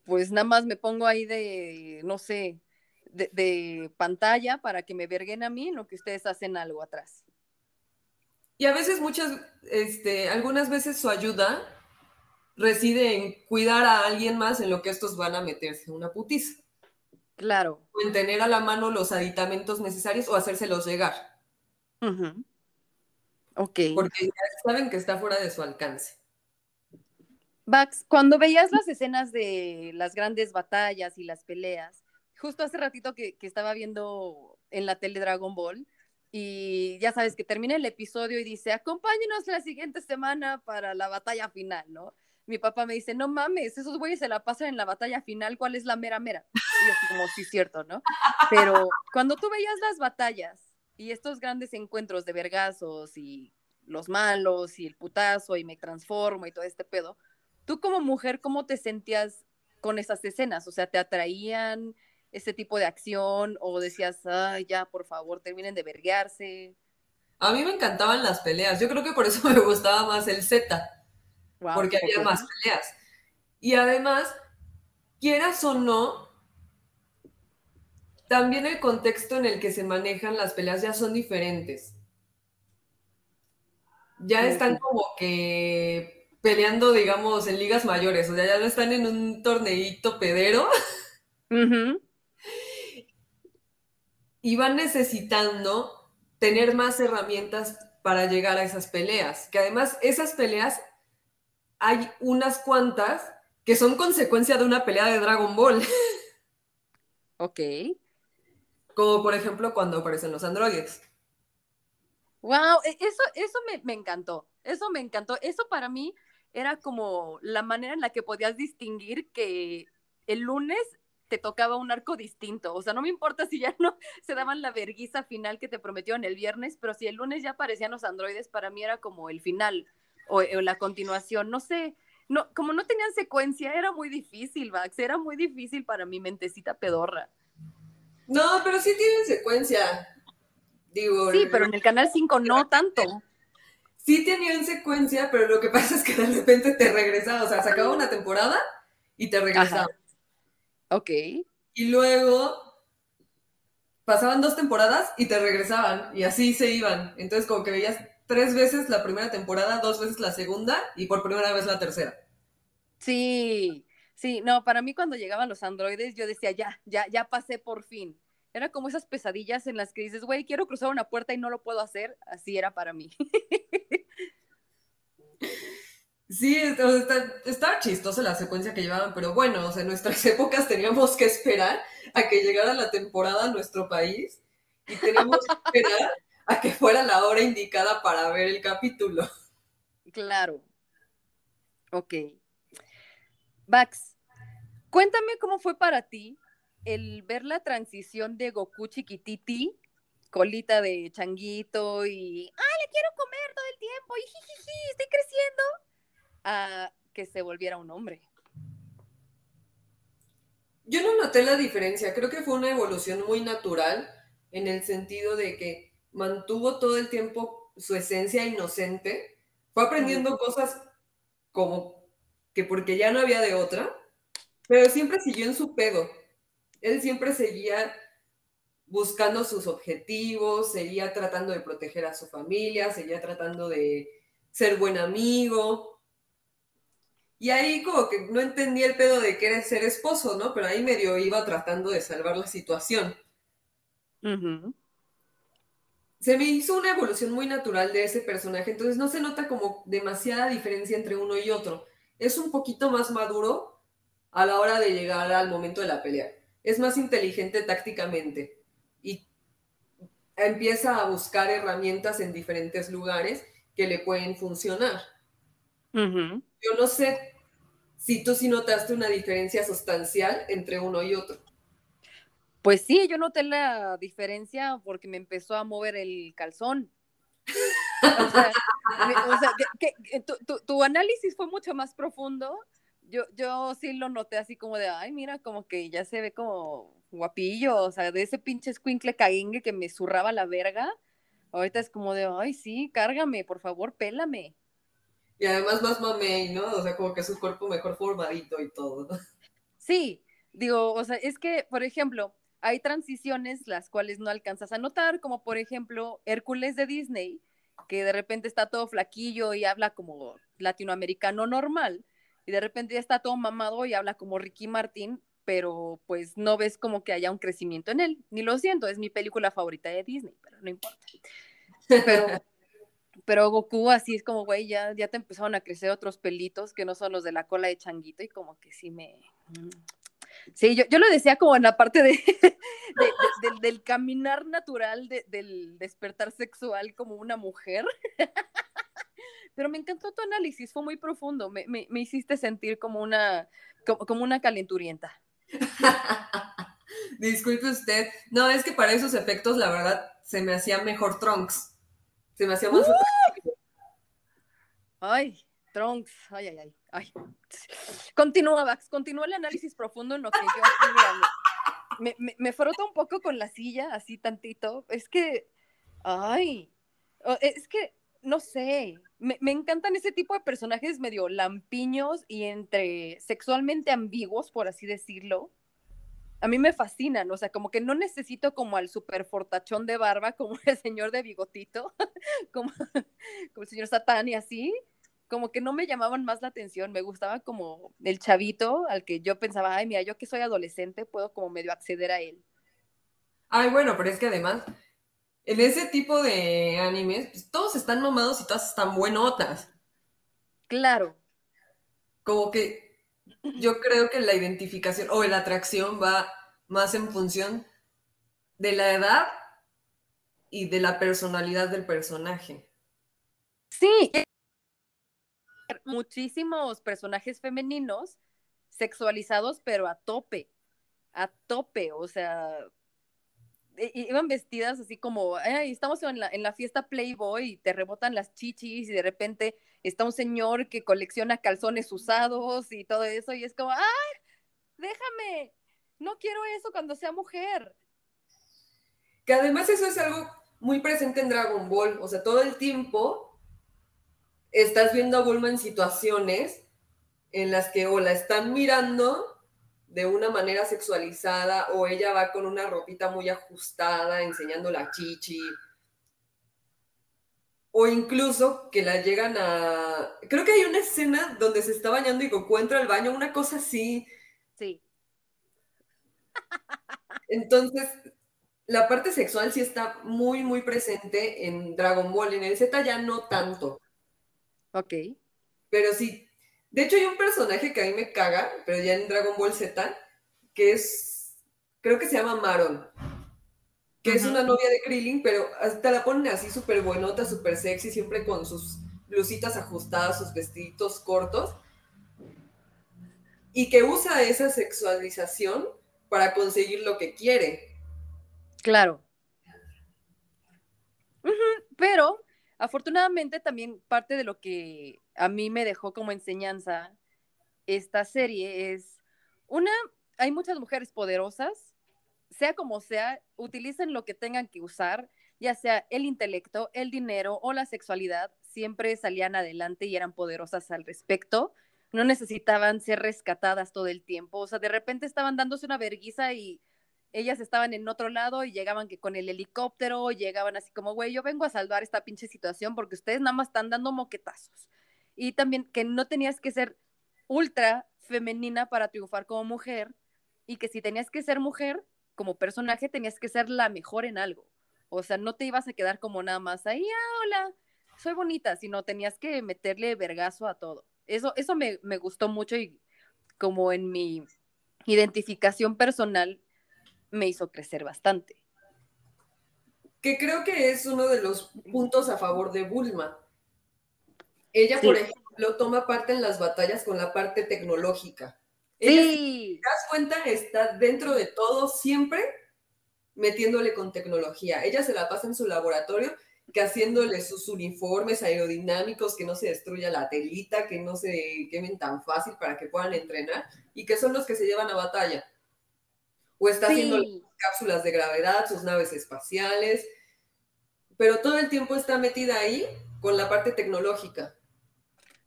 H: pues nada más me pongo ahí de, no sé, de, pantalla para que me verguen a mí en lo que ustedes hacen algo atrás.
G: Y a veces muchas, este, algunas veces su ayuda reside en cuidar a alguien más en lo que estos van a meterse una putiza.
H: Claro.
G: O en tener a la mano los aditamentos necesarios o hacérselos llegar.
H: Ok.
G: Porque ya saben que está fuera de su alcance.
H: Bax, cuando veías las escenas de las grandes batallas y las peleas, justo hace ratito que, estaba viendo en la tele Dragon Ball, y ya sabes que termina el episodio y dice, acompáñenos la siguiente semana para la batalla final, ¿no? Mi papá me dice, no mames, esos güeyes se la pasan en la batalla final, ¿cuál es la mera mera? Y así como, sí, cierto, ¿no? Pero cuando tú veías las batallas, y estos grandes encuentros de vergazos y los malos y el putazo y me transformo y todo este pedo, tú como mujer, ¿cómo te sentías con esas escenas? O sea, ¿te atraían ese tipo de acción o decías, ay, ya, por favor, terminen de verguearse?
G: A mí me encantaban las peleas. Yo creo que por eso me gustaba más el Z.
H: Wow,
G: porque había más peleas. Y además, quieras o no, también el contexto en el que se manejan las peleas ya son diferentes. Ya están como que peleando, digamos, en ligas mayores, o sea, ya no están en un torneito pedero y van necesitando tener más herramientas para llegar a esas peleas. Que además esas peleas hay unas cuantas que son consecuencia de una pelea de Dragon Ball.
H: Ok.
G: Como por ejemplo cuando aparecen los androides.
H: Wow, e, eso, eso me, me encantó. Eso me encantó. Eso para mí era como la manera en la que podías distinguir que el lunes te tocaba un arco distinto. O sea, no me importa si ya no se daban la verguiza final que te prometieron el viernes, pero si el lunes ya aparecían los androides, para mí era como el final o, o la continuación. No sé, no, como no tenían secuencia, era muy difícil, Vax. Era muy difícil para mi mentecita pedorra.
G: No, pero sí tienen secuencia. Digo,
H: Sí, pero en el canal 5 no tanto.
G: sí tenían secuencia, pero lo que pasa es que de repente te regresaba. O sea, se acababa una temporada y te regresaba.
H: Ajá. Ok.
G: Y luego pasaban dos temporadas y te regresaban. Y así se iban. Entonces, como que veías tres veces la primera temporada, dos veces la segunda y por primera vez la tercera.
H: Sí, sí, no, para mí cuando llegaban los androides yo decía, ya, ya, ya pasé por fin. Era como esas pesadillas en las que dices, güey, quiero cruzar una puerta y no lo puedo hacer. Así era para mí.
G: Sí, o sea, está- estaba chistosa la secuencia que llevaban, pero bueno, o sea, en nuestras épocas teníamos que esperar a que llegara la temporada a nuestro país y teníamos que esperar a que fuera la hora indicada para ver el capítulo.
H: Claro. Ok. Max, cuéntame cómo fue para ti el ver la transición de Goku chiquititi, colita de changuito y, ¡ay, le quiero comer todo el tiempo! Y jijiji, estoy creciendo, a que se volviera un hombre.
G: Yo no noté la diferencia, creo que fue una evolución muy natural en el sentido de que mantuvo todo el tiempo su esencia inocente, fue aprendiendo cosas como que porque ya no había de otra, pero siempre siguió en su pedo. Él siempre seguía buscando sus objetivos, seguía tratando de proteger a su familia, seguía tratando de ser buen amigo. Y ahí como que no entendía el pedo de que era ser esposo, ¿no? Pero ahí medio iba tratando de salvar la situación. Se me hizo una evolución muy natural de ese personaje, entonces no se nota como demasiada diferencia entre uno y otro. Es un poquito más maduro a la hora de llegar al momento de la pelea. Es más inteligente tácticamente y empieza a buscar herramientas en diferentes lugares que le pueden funcionar. Yo no sé si tú sí notaste una diferencia sustancial entre uno y otro.
H: Pues sí, yo noté la diferencia porque me empezó a mover el calzón. O sea, me- o sea, que- que- que tu, tu- tu análisis fue mucho más profundo. Yo, yo sí lo noté así como de, ay, mira, como que ya se ve como guapillo, o sea, de ese pinche escuincle caguengue que me zurraba la verga. Ahorita es como de, ay, sí, cárgame, por favor, pélame.
G: Y además más mamey, ¿no? O sea, como que su cuerpo mejor formadito y todo.
H: Sí, digo, o sea, es que, por ejemplo, hay transiciones las cuales no alcanzas a notar, como por ejemplo Hércules de Disney, que de repente está todo flaquillo y habla como latinoamericano normal, y de repente ya está todo mamado y habla como Ricky Martin, pero pues no ves como que haya un crecimiento en él. Ni lo siento, es mi película favorita de Disney, pero no importa. Pero, pero Goku así es como, güey, ya, ya te empezaron a crecer otros pelitos que no son los de la cola de changuito y como que sí me... Sí, yo, yo lo decía como en la parte de, de- de- del, del caminar natural, de- del despertar sexual como una mujer. Pero me encantó tu análisis, fue muy profundo, me, me- me hiciste sentir como una, como, como una calenturienta.
G: Disculpe usted. No, es que para esos efectos, la verdad, se me hacía mejor Trunks. Se me hacía más
H: Ay, Trunks, ay, ay, ay, ay. Continúa, Vax, continúa el análisis profundo en lo que yo me, me, me frota un poco con la silla, así tantito. Es que, ay, es que, no sé, me, me encantan ese tipo de personajes medio lampiños y entre sexualmente ambiguos, por así decirlo. A mí me fascinan, o sea, como que no necesito como al super fortachón de barba, como el señor de bigotito, como, como el señor Satán y así, como que no me llamaban más la atención, me gustaba como el chavito al que yo pensaba, ay, mira, yo que soy adolescente puedo como medio acceder a él.
G: Ay, bueno, pero es que además, en ese tipo de animes, pues, todos están mamados y todas están buenotas.
H: Claro,
G: Como que yo creo que la identificación o la atracción va más en función de la edad y de la personalidad del personaje.
H: sí, muchísimos personajes femeninos sexualizados, pero a tope, a tope, o sea, i- iban vestidas así como, estamos en la, en la fiesta Playboy y te rebotan las chichis y de repente está un señor que colecciona calzones usados y todo eso y es como, ay, déjame, no quiero eso cuando sea mujer.
G: Que además eso es algo muy presente en Dragon Ball. O sea, todo el tiempo estás viendo a Bulma en situaciones en las que o la están mirando de una manera sexualizada o ella va con una ropita muy ajustada enseñando la chichi. O incluso que la llegan a... Creo que hay una escena donde se está bañando y Goku entra al baño, una cosa así.
H: Sí,
G: Entonces, la parte sexual sí está muy, muy presente en Dragon Ball. En el Z ya no tanto,
H: ok.
G: pero sí. De hecho, hay un personaje que a mí me caga, pero ya en Dragon Ball Z, que es, creo que se llama Maron, que es una novia de Krillin, pero hasta la ponen así súper buenota, súper sexy, siempre con sus blusitas ajustadas, sus vestiditos cortos, y que usa esa sexualización para conseguir lo que quiere.
H: Claro. Pero afortunadamente también parte de lo que a mí me dejó como enseñanza esta serie es, una, hay muchas mujeres poderosas, sea como sea, utilicen lo que tengan que usar, ya sea el intelecto, el dinero o la sexualidad, siempre salían adelante y eran poderosas al respecto. No necesitaban ser rescatadas todo el tiempo. O sea, de repente estaban dándose una verguiza y ellas estaban en otro lado y llegaban que con el helicóptero, llegaban así como, güey, yo vengo a salvar esta pinche situación porque ustedes nada más están dando moquetazos. Y también que no tenías que ser ultra femenina para triunfar como mujer y que si tenías que ser mujer como personaje tenías que ser la mejor en algo. O sea, no te ibas a quedar como nada más ahí, ah, hola, soy bonita, sino tenías que meterle vergazo a todo. Eso, eso me, me gustó mucho y como en mi identificación personal me hizo crecer bastante.
G: que creo que es uno de los puntos a favor de Bulma. Ella,
H: Sí.
G: por ejemplo, toma parte en las batallas con la parte tecnológica. Ella, si
H: Sí,
G: te das cuenta, está dentro de todo siempre metiéndole con tecnología. Ella se la pasa en su laboratorio que haciéndole sus uniformes aerodinámicos, que no se destruya la telita, que no se quemen tan fácil para que puedan entrenar y que son los que se llevan a batalla. O está haciendo
H: sí,
G: cápsulas de gravedad, sus naves espaciales, pero todo el tiempo está metida ahí con la parte tecnológica.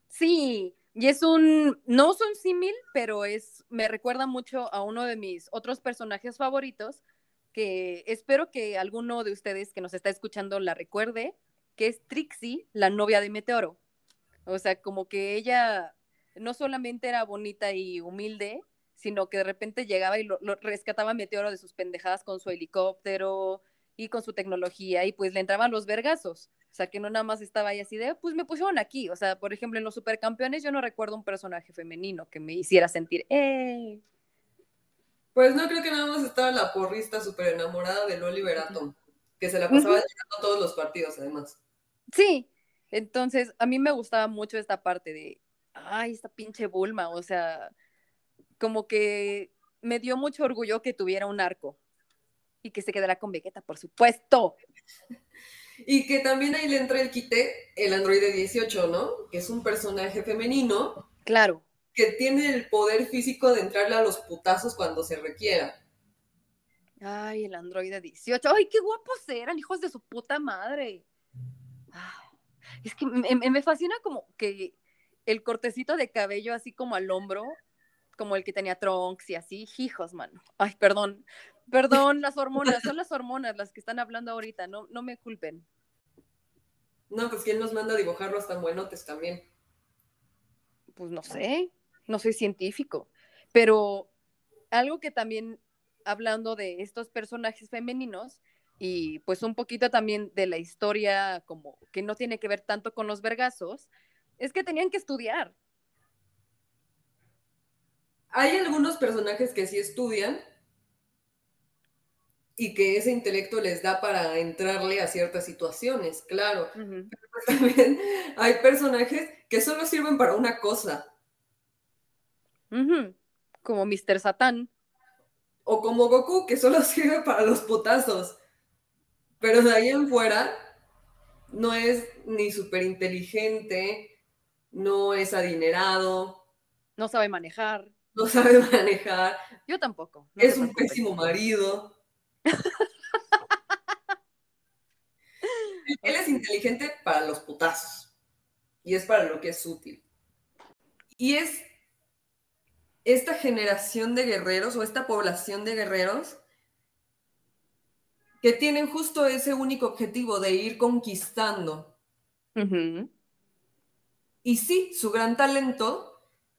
H: sí. Y es un, no es un símil, pero es, me recuerda mucho a uno de mis otros personajes favoritos, que espero que alguno de ustedes que nos está escuchando la recuerde, que es Trixie, la novia de Meteoro. O sea, como que ella no solamente era bonita y humilde, sino que de repente llegaba y lo, lo rescataba Meteoro de sus pendejadas con su helicóptero y con su tecnología y pues le entraban los vergazos. O sea, que no nada más estaba ahí así de, pues me pusieron aquí. O sea, por ejemplo, en los supercampeones yo no recuerdo un personaje femenino que me hiciera sentir, ¡eh!
G: Pues no creo que nada más estaba la porrista súper enamorada del Oliver Atom, que se la pasaba
H: Ujú.
G: llegando a todos los partidos además.
H: Sí, entonces a mí me gustaba mucho esta parte de, ay, esta pinche Bulma, o sea, como que me dio mucho orgullo que tuviera un arco. Y que se quedará con Vegeta, por supuesto.
G: Y que también ahí le entra el quite el androide 18, ¿no? Que es un personaje femenino.
H: Claro.
G: Que tiene el poder físico de entrarle a los putazos cuando se requiera.
H: Ay, el androide 18. Ay, qué guapos eran, hijos de su puta madre. Ah, es que me, me fascina como que el cortecito de cabello así como al hombro, como el que tenía Trunks y así, hijos, mano. Ay, perdón, perdón, las hormonas, son las hormonas las que están hablando ahorita, no, no me culpen.
G: No, pues ¿quién nos manda a dibujarlos tan buenotes también?
H: Pues no sé, no soy científico, pero algo que también, hablando de estos personajes femeninos, y pues un poquito también de la historia como que no tiene que ver tanto con los vergazos, es que tenían que estudiar.
G: Hay algunos personajes que sí estudian y que ese intelecto les da para entrarle a ciertas situaciones, claro. Pero también hay personajes que solo sirven para una cosa.
H: Como Mr. Satán.
G: O como Goku, que solo sirve para los potazos. Pero de ahí en fuera, no es ni súper inteligente, no es adinerado.
H: No sabe manejar.
G: No sabe manejar.
H: Yo tampoco.
G: es un pésimo marido. Él es inteligente para los putazos. Y es para lo que es útil. Y es esta generación de guerreros o esta población de guerreros que tienen justo ese único objetivo de ir conquistando. Y sí, su gran talento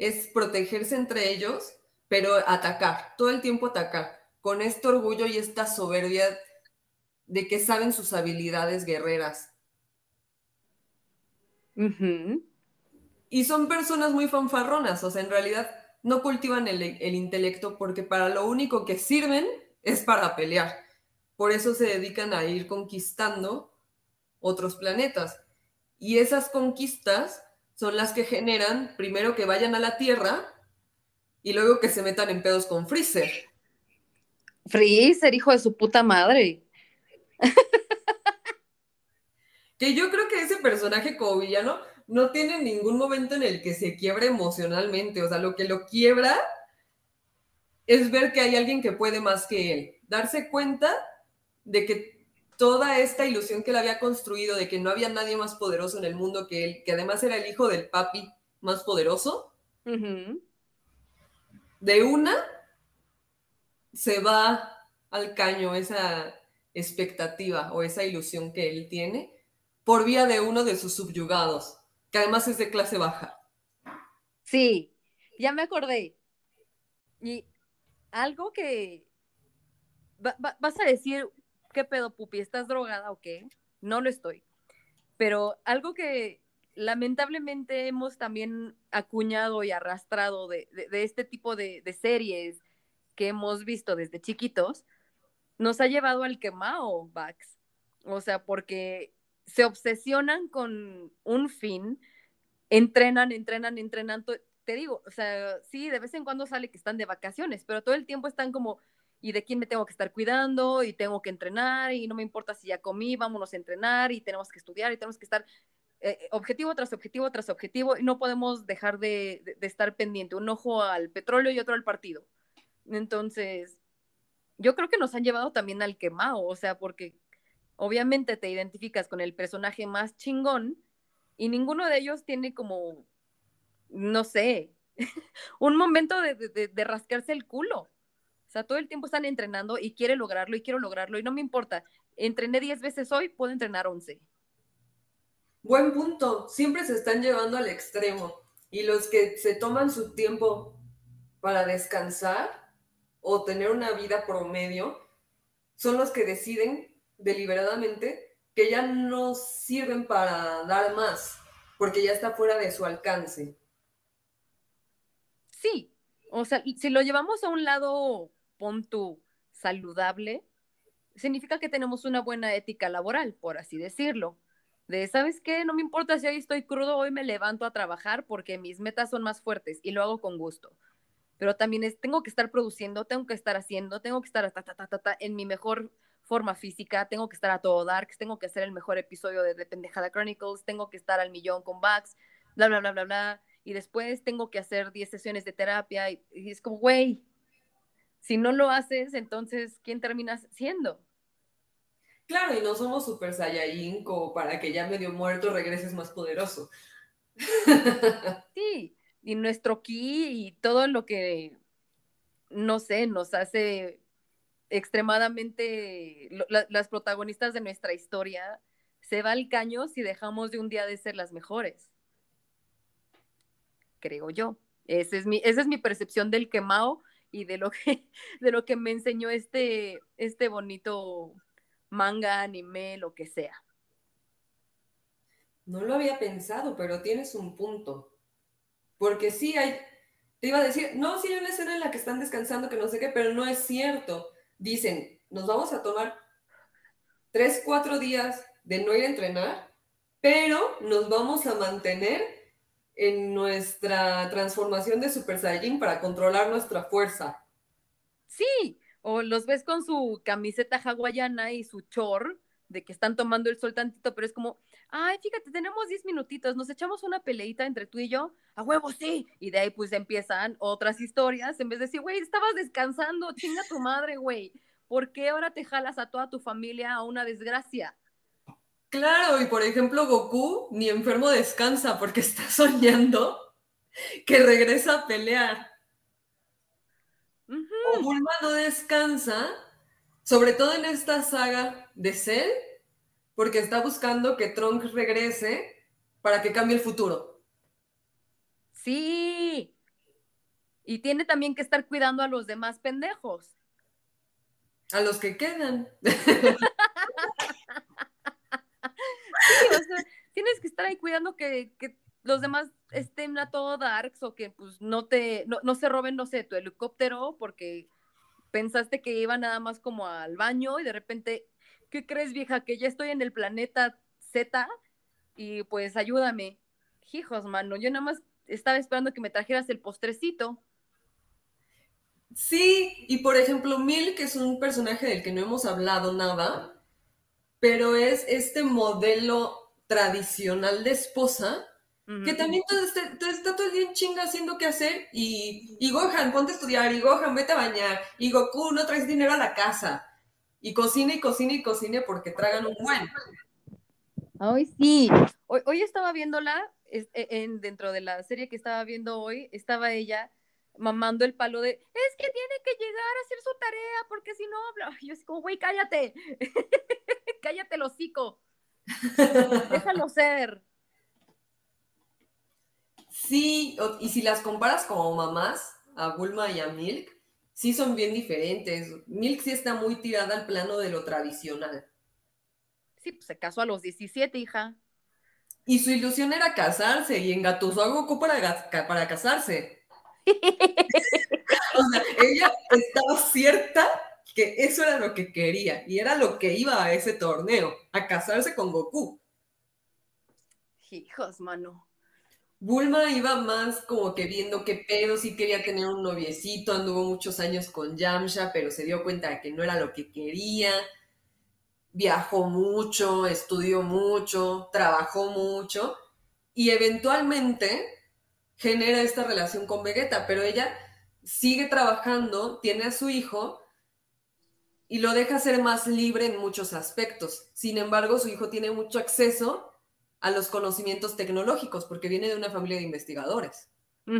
G: es protegerse entre ellos, pero atacar, todo el tiempo atacar, con este orgullo y esta soberbia de que saben sus habilidades guerreras. Y son personas muy fanfarronas, o sea, en realidad no cultivan el, el, intelecto porque para lo único que sirven es para pelear. Por eso se dedican a ir conquistando otros planetas. Y esas conquistas son las que generan primero que vayan a la Tierra y luego que se metan en pedos con Freezer.
H: Freezer, hijo de su puta madre.
G: que yo creo que ese personaje como villano no tiene ningún momento en el que se quiebre emocionalmente. O sea, lo que lo quiebra es ver que hay alguien que puede más que él. Darse cuenta de que toda esta ilusión que él había construido de que no había nadie más poderoso en el mundo que él, que además era el hijo del papi más poderoso, de una se va al caño esa expectativa o esa ilusión que él tiene por vía de uno de sus subyugados, que además es de clase baja.
H: Sí, ya me acordé. Y algo que vas a decir ¿qué pedo, pupi? ¿Estás drogada o qué? No lo estoy. Pero algo que lamentablemente hemos también acuñado y arrastrado de, este tipo de, series que hemos visto desde chiquitos, nos ha llevado al quemado, Bax. O sea, porque se obsesionan con un fin, entrenan, entrenan, entrenan. Te digo, o sea, sí, de vez en cuando sale que están de vacaciones, pero todo el tiempo están como y de quién me tengo que estar cuidando y tengo que entrenar y no me importa si ya comí, vámonos a entrenar y tenemos que estudiar y tenemos que estar eh, objetivo tras objetivo tras objetivo y no podemos dejar de, estar pendiente, un ojo al petróleo y otro al partido. Entonces, yo creo que nos han llevado también al quemado, o sea, porque obviamente te identificas con el personaje más chingón y ninguno de ellos tiene como, no sé, un momento de rascarse el culo. O sea, todo el tiempo están entrenando y quiere lograrlo y quiero lograrlo y no me importa. Entrené 10 veces hoy, puedo entrenar 11.
G: Buen punto. Siempre se están llevando al extremo. Y los que se toman su tiempo para descansar o tener una vida promedio son los que deciden deliberadamente que ya no sirven para dar más, porque ya está fuera de su alcance.
H: Sí, o sea, si lo llevamos a un lado pon saludable, significa que tenemos una buena ética laboral, por así decirlo. De, ¿sabes qué? No me importa si hoy estoy crudo, hoy me levanto a trabajar porque mis metas son más fuertes y lo hago con gusto. pero también tengo que estar produciendo, tengo que estar haciendo, tengo que estar ta, en mi mejor forma física, tengo que estar a todo darks, tengo que hacer el mejor episodio de, de Pendejada Chronicles, tengo que estar al millón con Bugs, bla, bla, bla, bla, bla, y después tengo que hacer 10 sesiones de terapia, y, y es como, güey, si no lo haces, entonces, ¿quién terminas siendo?
G: Claro, y no somos super saiyajin como para que ya medio muerto regreses más poderoso.
H: Sí, y nuestro ki y todo lo que, no sé, nos hace extremadamente la- las protagonistas de nuestra historia, se va al caño si dejamos de un día de ser las mejores. Creo yo. Ese es mi, esa es mi percepción del quemao y de lo que, de lo que me enseñó este, este bonito manga, anime, lo que sea.
G: No lo había pensado, pero tienes un punto. Porque sí hay, te iba a decir, no, sí hay una escena en la que están descansando, que no sé qué, pero no es cierto. Dicen, nos vamos a tomar tres, cuatro días de no ir a entrenar, pero nos vamos a mantener en nuestra transformación de Super Saiyajin para controlar nuestra fuerza.
H: Sí, o los ves con su camiseta hawaiana y su chor de que están tomando el sol tantito, pero es como, ay, fíjate, tenemos 10 minutitos, nos echamos una peleita entre tú y yo, a huevo, sí. Y de ahí pues empiezan otras historias, en vez de decir, güey, estabas descansando, chinga tu madre, güey. ¿Por qué ahora te jalas a toda tu familia a una desgracia?
G: Claro, y por ejemplo, Goku ni enfermo descansa porque está soñando que regresa a pelear.
H: Ujú.
G: O Bulma no descansa, sobre todo en esta saga de Cell, porque está buscando que Trunks regrese para que cambie el futuro.
H: Sí. Y tiene también que estar cuidando a los demás pendejos.
G: A los que quedan.
H: Sí, o sea, tienes que estar ahí cuidando que, que los demás estén a todo darks o que pues no te, no, no se roben, no sé, tu helicóptero porque pensaste que iba nada más como al baño y de repente, ¿qué crees, vieja? Que ya estoy en el planeta Z y pues ayúdame. Hijos, mano, yo nada más estaba esperando que me trajeras el postrecito.
G: Sí, y por ejemplo, Milk es un personaje del que no hemos hablado nada, pero es este modelo tradicional de esposa que también este- todo está todo el día en chinga haciendo qué hacer y, y Gohan, ponte a estudiar, y Gohan, vete a bañar, y Goku, no traes dinero a la casa, y cocina y cocina y cocina porque tragan un buen.
H: Ay, sí. Hoy, hoy estaba viéndola, e- en, dentro de la serie que estaba viendo hoy, estaba ella mamando el palo de, es que tiene que llegar a hacer su tarea, porque si no, bla". Y yo así como, güey, cállate, cállate el hocico, déjalo ser.
G: Sí, y si las comparas como mamás, a Bulma y a Milk, sí son bien diferentes. Milk sí está muy tirada al plano de lo tradicional.
H: Sí, pues se casó a los 17, hija.
G: Y su ilusión era casarse y engatusó a Goku para, para casarse. O sea, ella estaba cierta que eso era lo que quería y era lo que iba a ese torneo, a casarse con Goku.
H: Hijos, mano.
G: Bulma iba más como que viendo qué pedo, sí quería tener un noviecito, anduvo muchos años con Yamcha, pero se dio cuenta de que no era lo que quería. Viajó mucho, estudió mucho, trabajó mucho y eventualmente genera esta relación con Vegeta, pero ella sigue trabajando, tiene a su hijo y lo deja ser más libre en muchos aspectos. Sin embargo, su hijo tiene mucho acceso a los conocimientos tecnológicos porque viene de una familia de investigadores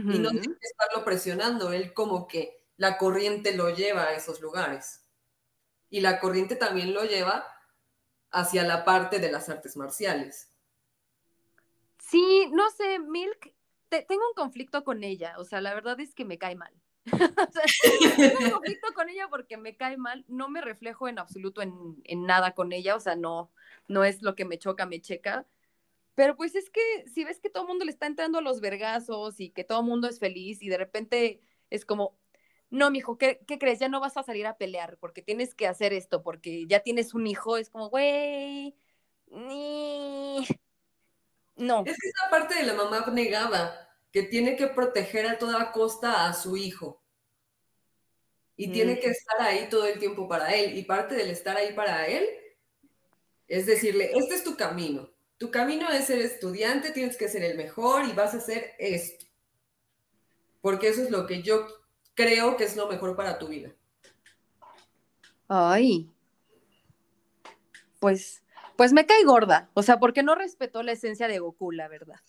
G: y no tiene que estarlo presionando, él como que la corriente lo lleva a esos lugares y la corriente también lo lleva hacia la parte de las artes marciales.
H: Sí, no sé, Milk, te- tengo un conflicto con ella, o sea, la verdad es que me cae mal. O sea, conflicto con ella porque me cae mal, no me reflejo en absoluto en, en nada con ella, o sea, no, no es lo que me choca, me checa. Pero pues es que si ves que todo el mundo le está entrando a los vergazos y que todo el mundo es feliz y de repente es como, no, mijo, ¿qué, ¿qué crees? Ya no vas a salir a pelear porque tienes que hacer esto, porque ya tienes un hijo, es como, güey, ni- no.
G: Es que esa parte de la mamá abnegada, que tiene que proteger a toda costa a su hijo. y
H: Mm.
G: tiene que estar ahí todo el tiempo para él. Y parte del estar ahí para él es decirle, este es tu camino. Tu camino es ser estudiante, tienes que ser el mejor y vas a hacer esto. Porque eso es lo que yo creo que es lo mejor para tu vida.
H: Ay. Pues, pues me cae gorda. O sea, porque no respetó la esencia de Goku, la verdad.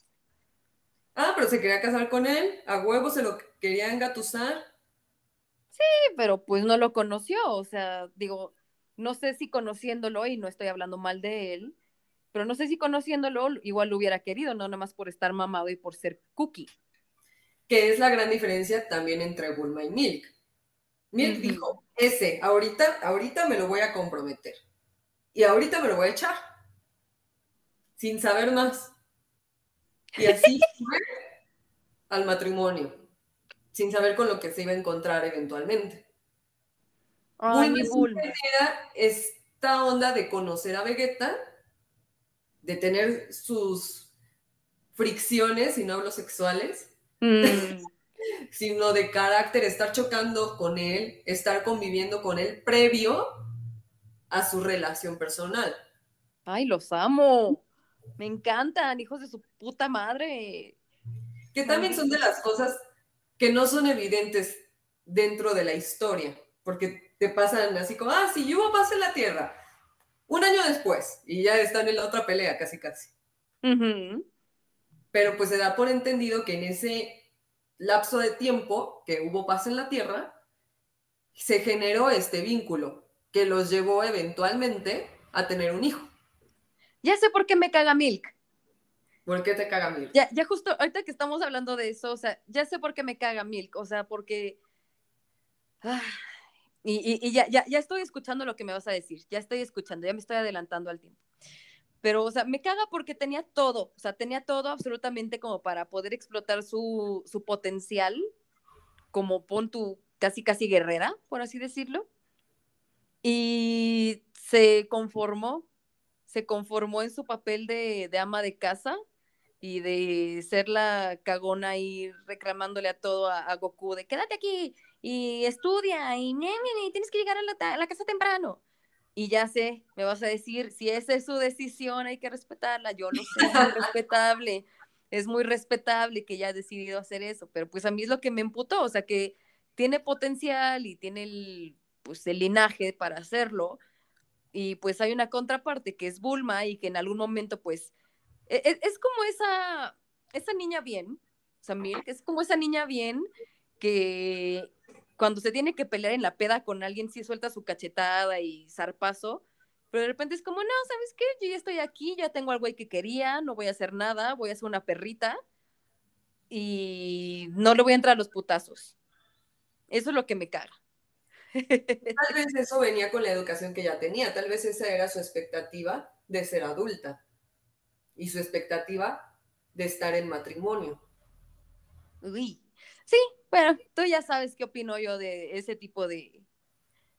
G: Ah, pero se quería casar con él, a huevo se lo quería engatusar.
H: Sí, pero pues no lo conoció. O sea, digo, no sé si conociéndolo, y no estoy hablando mal de él, pero no sé si conociéndolo igual lo hubiera querido, no nada más por estar mamado y por ser cookie.
G: que es la gran diferencia también entre Bulma y Milk. Milk dijo, ese, ahorita, ahorita me lo voy a comprometer. Y ahorita me lo voy a echar. Sin saber más. Y así fue al matrimonio. Sin saber con lo que se iba a encontrar eventualmente.
H: Ay, Bulma.
G: tenía esta onda de conocer a Vegeta, de tener sus fricciones, y no hablo sexuales,
H: Mm,
G: sino de carácter, estar chocando con él, estar conviviendo con él previo a su relación personal.
H: Ay, los amo. Me encantan, hijos de su puta madre.
G: Que también son de las cosas que no son evidentes dentro de la historia, porque te pasan así como, ah, sí, hubo paz en la Tierra, un año después, y ya están en la otra pelea, casi, casi. Pero pues se da por entendido que en ese lapso de tiempo que hubo paz en la Tierra, se generó este vínculo que los llevó eventualmente a tener un hijo.
H: Ya sé por qué me caga Milk.
G: ¿Por qué te caga Milk?
H: Ya, ya justo ahorita que estamos hablando de eso, o sea, ya sé por qué me caga Milk, o sea, porque... Y y- y ya, ya, ya estoy escuchando lo que me vas a decir, ya estoy escuchando, ya me estoy adelantando al tiempo. Pero, o sea, me caga porque tenía todo, o sea, tenía todo absolutamente como para poder explotar su, su potencial, como pon tu casi, casi guerrera, por así decirlo. Y se conformó, se conformó en su papel de, de ama de casa y de ser la cagona y reclamándole a todo a, a Goku de quédate aquí y estudia y ñe, ñe, tienes que llegar a la, a la casa temprano. Y ya sé, me vas a decir, si esa es su decisión, hay que respetarla. Yo lo sé, es muy respetable. Es muy respetable que ella ha decidido hacer eso, pero pues a mí es lo que me emputó, o sea, que tiene potencial y tiene el, pues, el linaje para hacerlo. Y pues hay una contraparte que es Bulma y que en algún momento pues e- e- es, como esa, esa niña bien, sea, Milk, es como esa niña bien que cuando se tiene que pelear en la peda con alguien sí suelta su cachetada y zarpazo, pero de repente es como, no, ¿sabes qué? Yo ya estoy aquí, ya tengo al güey que quería, no voy a hacer nada, voy a ser una perrita y no le voy a entrar a los putazos. Eso es lo que me caga.
G: Tal vez eso venía con la educación que ya tenía, tal vez esa era su expectativa de ser adulta y su expectativa de estar en matrimonio.
H: Uy. Sí, bueno, tú ya sabes qué opino yo de ese tipo de,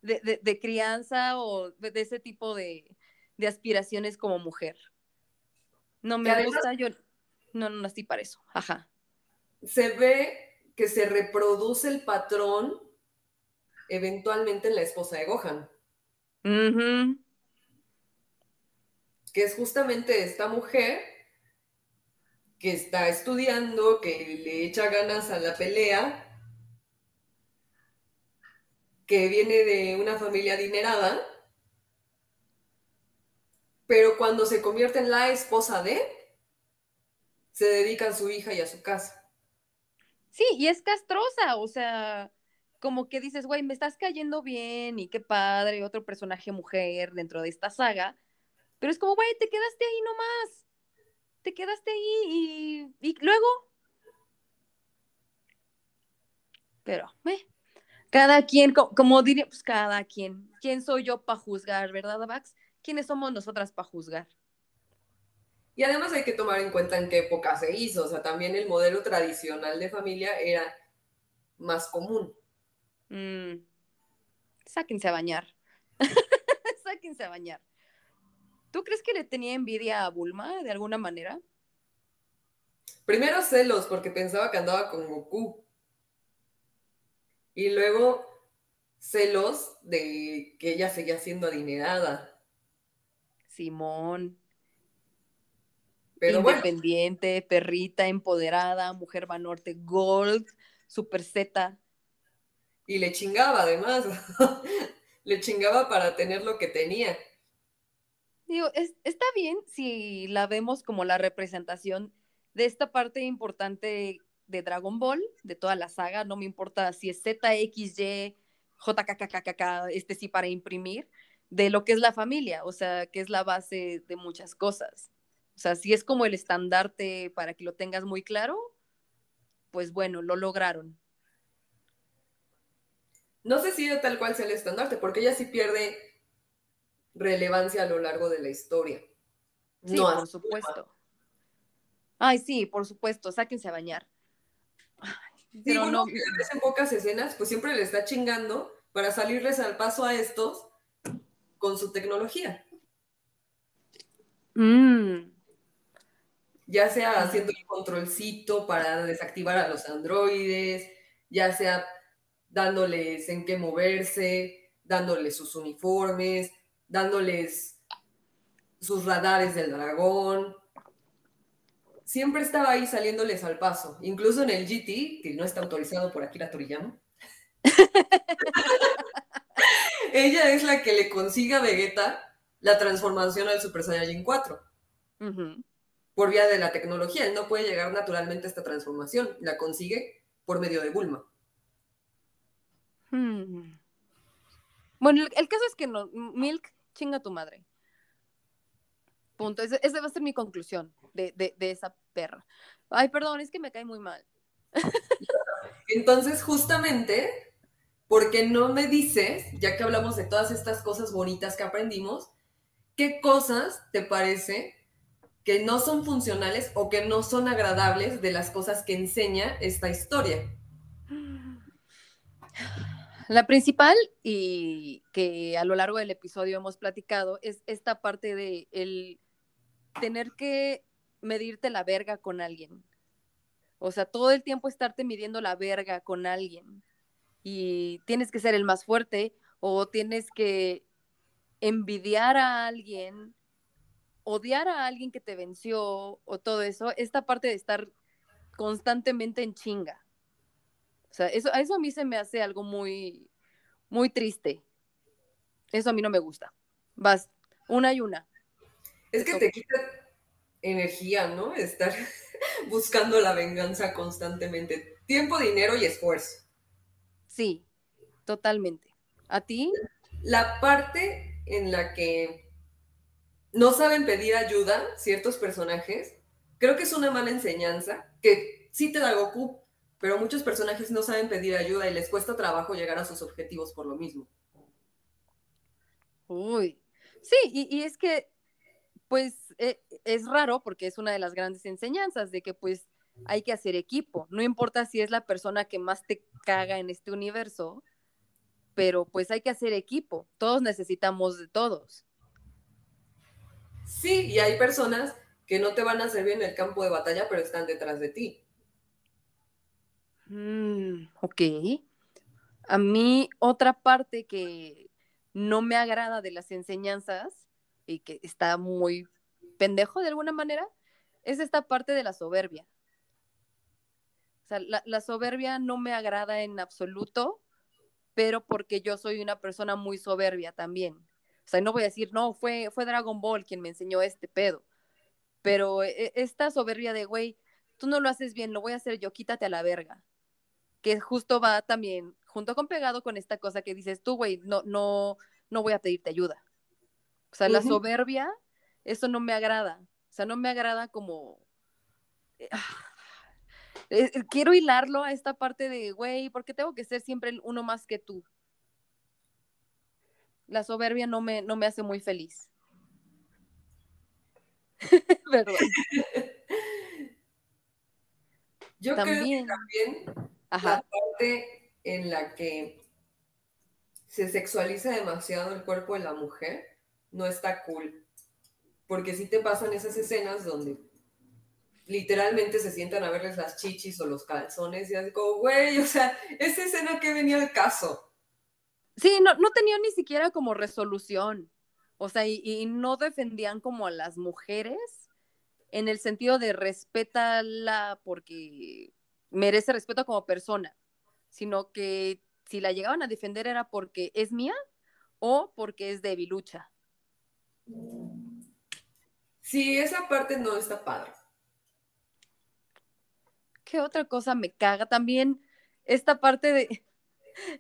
H: de, de- de crianza o de, ese tipo de, de aspiraciones como mujer. No me
G: además-
H: gusta, yo no, no nací para eso. Ajá.
G: Se ve que se reproduce el patrón eventualmente en la esposa de Gohan, que es justamente esta mujer que está estudiando, que le echa ganas a la pelea, que viene de una familia adinerada, pero cuando se convierte en la esposa de, se dedica a su hija y a su casa.
H: Sí, y es castrosa, o sea, como que dices, güey, me estás cayendo bien y qué padre, otro personaje mujer dentro de esta saga, pero es como, güey, te quedaste ahí nomás, te quedaste ahí y, luego, pero, eh, cada quien, co- como diría, pues cada quien, ¿quién soy yo para juzgar, verdad, Vax? ¿Quiénes somos nosotras para juzgar?
G: Y además hay que tomar en cuenta en qué época se hizo, o sea, también el modelo tradicional de familia era más común.
H: Mm, sáquense a bañar. sáquense a bañar. ¿Tú crees que le tenía envidia a Bulma de alguna manera?
G: Primero celos, porque pensaba que andaba con Goku. Y luego celos de que ella seguía siendo adinerada.
H: Simón.
G: Pero bueno,
H: Independiente, perrita, empoderada, mujer Banorte, Gold, Super Z.
G: y le chingaba además. le chingaba para tener lo que tenía.
H: Digo, es- está bien si la vemos como la representación de esta parte importante de Dragon Ball, de toda la saga, no me importa si es Z, X, Y, JKKKK, este sí para imprimir, de lo que es la familia, o sea, que es la base de muchas cosas. O sea, si es como el estandarte para que lo tengas muy claro, pues bueno, lo lograron.
G: No sé si de tal cual sea el estandarte, porque ella sí pierde relevancia a lo largo de la historia.
H: Sí,
G: No,
H: por supuesto. Ay, sí, por supuesto, sáquense a bañar. Ay,
G: Sí,
H: pero
G: bueno,
H: no,
G: en pocas escenas, pues siempre le está chingando para salirles al paso a estos con su tecnología.
H: Mm,
G: Ya sea haciendo el controlcito para desactivar a los androides, ya sea dándoles en qué moverse, dándoles sus uniformes, dándoles sus radares del dragón. Siempre estaba ahí saliéndoles al paso, incluso en el GT, que no está autorizado por Akira Toriyama. Ella es la que le consigue a Vegeta la transformación al Super Saiyajin 4
H: ujú.
G: por vía de la tecnología. Él no puede llegar naturalmente a esta transformación, la consigue por medio de Bulma.
H: Hmm. Bueno, el, el caso es que no, Milk, chinga tu madre. Punto. Ese- Esa va a ser mi conclusión de, de- de esa perra. Ay, perdón, es que me cae muy mal.
G: Entonces, justamente, porque no me dices, ya que hablamos de todas estas cosas bonitas que aprendimos, qué cosas te parece que no son funcionales o que no son agradables de las cosas que enseña esta historia?
H: La principal y que a lo largo del episodio hemos platicado es esta parte de el tener que medirte la verga con alguien. O sea, todo el tiempo estarte midiendo la verga con alguien. Y tienes que ser el más fuerte o tienes que envidiar a alguien, odiar a alguien que te venció o todo eso. Esta parte de estar constantemente en chinga. O sea, eso, eso a mí se me hace algo muy, muy triste. Eso a mí no me gusta. Vas, una y una.
G: Es que te quita energía, ¿no? Estar buscando la venganza constantemente. Tiempo, dinero y esfuerzo.
H: Sí, totalmente. ¿A ti?
G: La parte en la que no saben pedir ayuda ciertos personajes, creo que es una mala enseñanza, que sí te da Goku, pero muchos personajes no saben pedir ayuda y les cuesta trabajo llegar a sus objetivos por lo mismo.
H: Uy. Sí, y, y es que, pues, eh, es raro porque es una de las grandes enseñanzas de que, pues, hay que hacer equipo. No importa si es la persona que más te caga en este universo, pero pues hay que hacer equipo. Todos necesitamos de todos.
G: Sí, y hay personas que no te van a servir en el campo de batalla, pero están detrás de ti.
H: Mm, ok. A mí otra parte que no me agrada de las enseñanzas y que está muy pendejo de alguna manera es esta parte de la soberbia. O sea, la, la soberbia no me agrada en absoluto, pero porque yo soy una persona muy soberbia también. O sea, no voy a decir, no, fue, fue Dragon Ball quien me enseñó este pedo. Pero e- esta soberbia de, güey, tú no lo haces bien, lo voy a hacer yo, quítate a la verga que justo va también junto con pegado con esta cosa que dices tú, güey, no, no, no voy a pedirte ayuda. O sea, la soberbia, eso no me agrada. O sea, no me agrada como... eh, eh, eh, quiero hilarlo a esta parte de, güey, ¿por qué tengo que ser siempre el uno más que tú? La soberbia no me, no me hace muy feliz. Perdón.
G: Yo creo que
H: También.
G: La parte en la que se sexualiza demasiado el cuerpo de la mujer no está cool. Porque sí te pasan esas escenas donde literalmente se sientan a verles las chichis o los calzones y así como, güey, o sea, esa escena que venía al caso.
H: Sí, no, no tenían ni siquiera como resolución. O sea, y, y no defendían como a las mujeres en el sentido de respétala porque merece respeto como persona, sino que si la llegaban a defender era porque es mía o porque es debilucha.
G: Sí, esa parte no está padre.
H: ¿Qué otra cosa me caga? También esta parte de,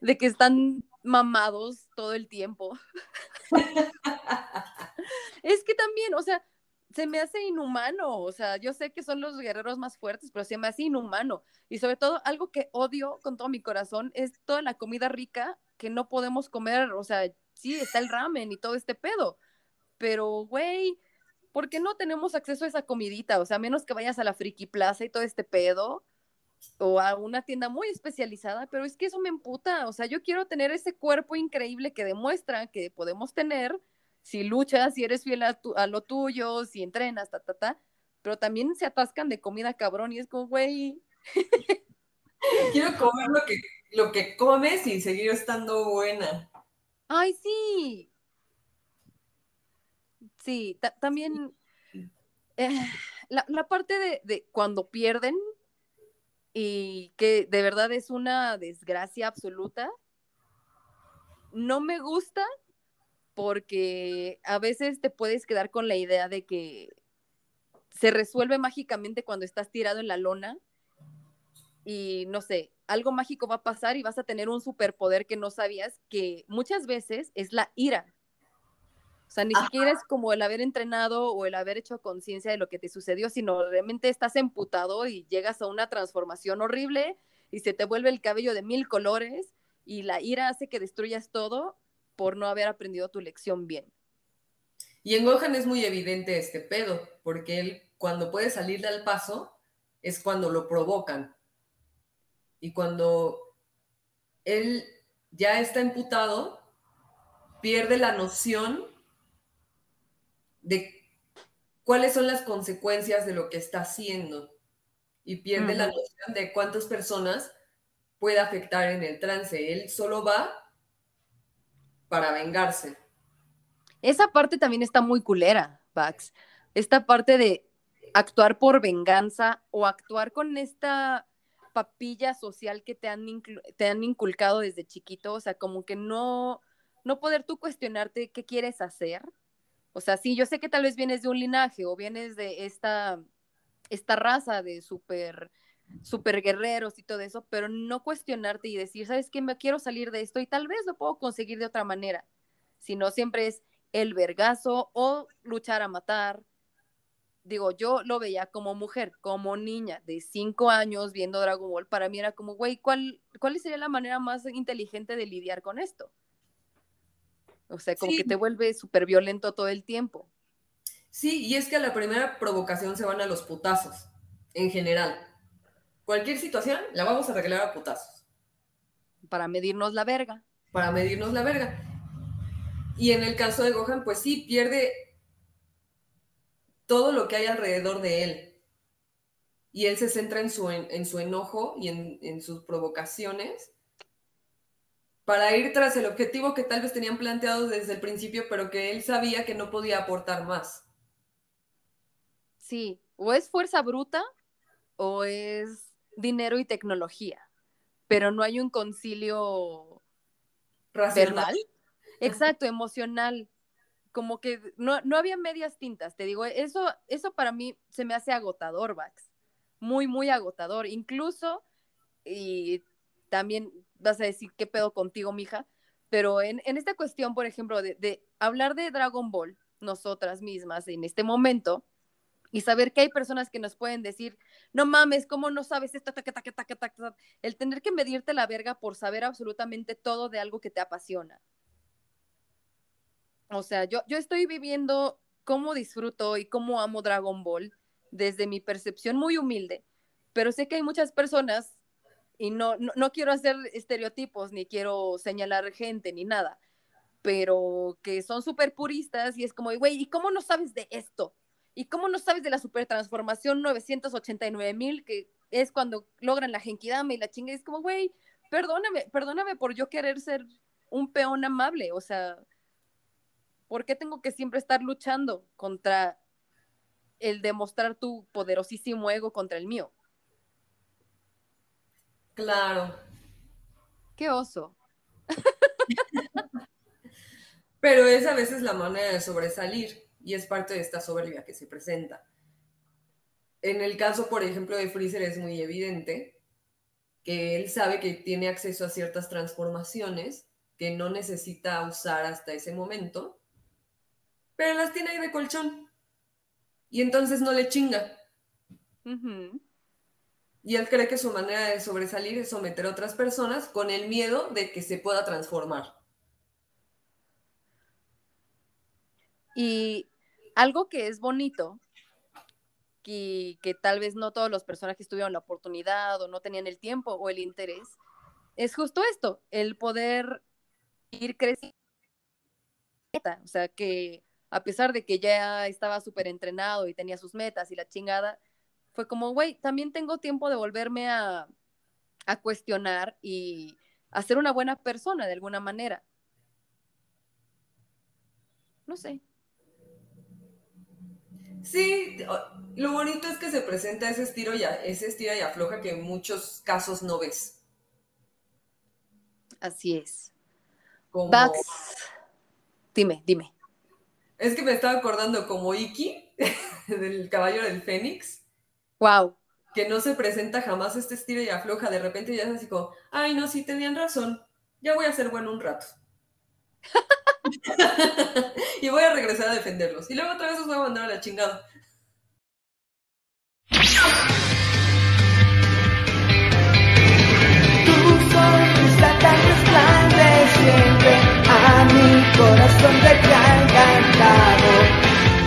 H: de que están mamados todo el tiempo. es que también, o sea, se me hace inhumano, o sea, yo sé que son los guerreros más fuertes, pero se me hace inhumano. Y sobre todo, algo que odio con todo mi corazón es toda la comida rica que no podemos comer, o sea, sí, está el ramen y todo este pedo, pero, güey, ¿por qué no tenemos acceso a esa comidita? O sea, menos que vayas a la Friki Plaza y todo este pedo, o a una tienda muy especializada, pero es que eso me emputa, o sea, yo quiero tener ese cuerpo increíble que demuestra que podemos tener si luchas, si eres fiel a, a lo tuyo, si entrenas, ta, ta, ta, pero también se atascan de comida cabrón y es como, güey.
G: Quiero comer lo que, lo que comes y seguir estando buena.
H: Ay, sí. Sí, también eh, la, la, parte de, de cuando pierden y que de verdad es una desgracia absoluta, no me gusta porque a veces te puedes quedar con la idea de que se resuelve mágicamente cuando estás tirado en la lona y no sé, algo mágico va a pasar y vas a tener un superpoder que no sabías que muchas veces es la ira. O sea, ni siquiera es como el haber entrenado o el haber hecho conciencia de lo que te sucedió, sino realmente estás emputado y llegas a una transformación horrible y se te vuelve el cabello de mil colores y la ira hace que destruyas todo por no haber aprendido tu lección bien.
G: Y en Gohan es muy evidente este pedo, porque él cuando puede salirle al paso es cuando lo provocan. Y cuando él ya está imputado, pierde la noción de cuáles son las consecuencias de lo que está haciendo y pierde la noción de cuántas personas puede afectar en el trance. Él solo va para vengarse.
H: Esa parte también está muy culera, Bax. Esta parte de actuar por venganza o actuar con esta papilla social que te han, te han inculcado desde chiquito, o sea, como que no, no poder tú cuestionarte qué quieres hacer. O sea, sí, yo sé que tal vez vienes de un linaje o vienes de esta, esta raza de súper super guerreros y todo eso, pero no cuestionarte y decir, ¿sabes qué? Me quiero salir de esto y tal vez lo puedo conseguir de otra manera. Sino siempre es el vergazo o luchar a matar. Digo, yo lo veía como mujer, como niña de cinco años viendo Dragon Ball. Para mí era como, güey, ¿cuál, ¿cuál sería la manera más inteligente de lidiar con esto? O sea, como que te vuelve súper violento todo el tiempo.
G: Sí, y es que a la primera provocación se van a los putazos, en general cualquier situación la vamos a arreglar a putazos.
H: Para medirnos la verga.
G: Para medirnos la verga. Y en el caso de Gohan, pues sí, pierde todo lo que hay alrededor de él. Y él se centra en su, en, su enojo y en, en sus provocaciones para ir tras el objetivo que tal vez tenían planteado desde el principio, pero que él sabía que no podía aportar más.
H: Sí, o es fuerza bruta o es dinero y tecnología, pero no hay un concilio
G: racional.
H: Exacto, emocional. Como que no, no, había medias tintas, te digo, eso, eso para mí se me hace agotador, Vax. Muy, muy agotador. Incluso, y también vas a decir qué pedo contigo, mija, pero en, en esta cuestión, por ejemplo, de, de hablar de Dragon Ball, nosotras mismas en este momento, y saber que hay personas que nos pueden decir, no mames, ¿cómo no sabes esto? El tener que medirte la verga por saber absolutamente todo de algo que te apasiona. O sea, yo, yo estoy viviendo cómo disfruto y cómo amo Dragon Ball desde mi percepción muy humilde, pero sé que hay muchas personas, y no, no, no quiero hacer estereotipos, ni quiero señalar gente, ni nada, pero que son súper puristas y es como, güey, ¿y cómo no sabes de esto? ¿Y cómo no sabes de la supertransformación 989 mil, que es cuando logran la Genkidama y la chinga? es como, güey, perdóname, perdóname por yo querer ser un peón amable, o sea, ¿por qué tengo que siempre estar luchando contra el demostrar tu poderosísimo ego contra el mío?
G: Claro.
H: Qué oso.
G: Pero es a veces la manera de sobresalir y es parte de esta soberbia que se presenta. En el caso, por ejemplo, de Freezer es muy evidente que él sabe que tiene acceso a ciertas transformaciones que no necesita usar hasta ese momento, pero las tiene ahí de colchón. Y entonces no le chinga. Y él cree que su manera de sobresalir es someter a otras personas con el miedo de que se pueda transformar.
H: Y algo que es bonito, que, que tal vez no todos los personajes tuvieron la oportunidad o no tenían el tiempo o el interés, es justo esto, el poder ir creciendo. O sea, que a pesar de que ya estaba súper entrenado y tenía sus metas y la chingada, fue como, güey, también tengo tiempo de volverme a, a cuestionar y a ser una buena persona de alguna manera. No sé.
G: Sí, lo bonito es que se presenta ese estilo y a- ese estira y afloja que en muchos casos no ves.
H: Así es.
G: Como.
H: Dime, dime.
G: Es que me estaba acordando como Iki, del Caballero del Fénix,
H: Wow.
G: que no se presenta jamás este estilo y afloja. De repente ya es así como, ay, no, sí, tenían razón. Ya voy a ser bueno un rato. y voy a regresar a defenderlos. Y luego otra vez os voy a mandar a la chingada.
F: A mi corazón te ha encantado.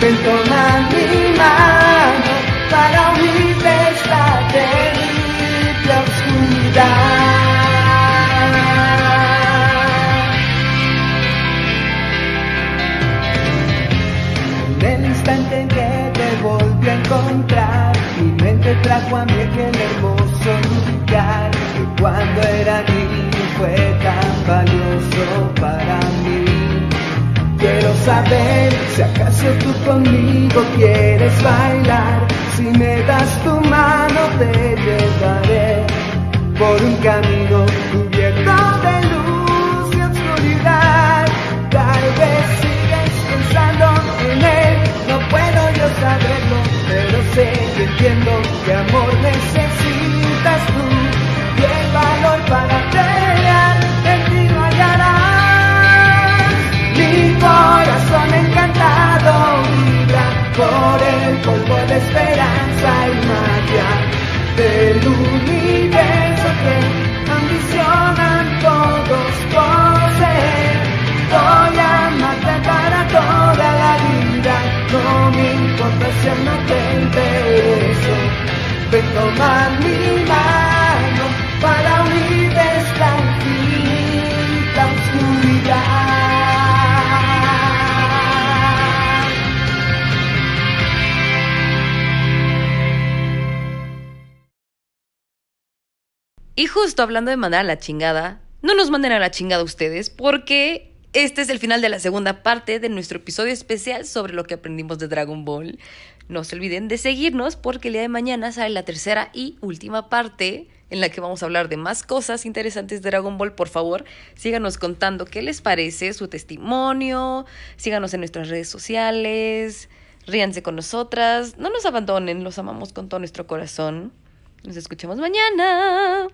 F: Ven, toma mi mano mi mente trajo a mí aquel hermoso lugar que cuando era niño fue tan valioso para mí. Quiero saber si acaso tú conmigo quieres bailar, si me das tu mano te llevaré por un camino cubierto de luz y oscuridad. Tal vez sigues pensando en él, no puedo yo pero sé que entiendo que amor necesitas tú y el valor para pelear en ti no hallarás. Mi corazón encantado vibra por el polvo de esperanza y magia del universo que ambicionan todos poseer. Voy a amarte para toda la vida, no me importa no te. Ven, toma mi mano para unirte a esta infinita.
I: Y justo hablando de mandar a la chingada, no nos manden a la chingada ustedes, porque este es el final de la segunda parte de nuestro episodio especial sobre lo que aprendimos de Dragon Ball. No se olviden de seguirnos porque el día de mañana sale la tercera y última parte en la que vamos a hablar de más cosas interesantes de Dragon Ball. Por favor, síganos contando qué les parece, su testimonio, síganos en nuestras redes sociales, ríanse con nosotras, no nos abandonen, los amamos con todo nuestro corazón. Nos escuchamos mañana.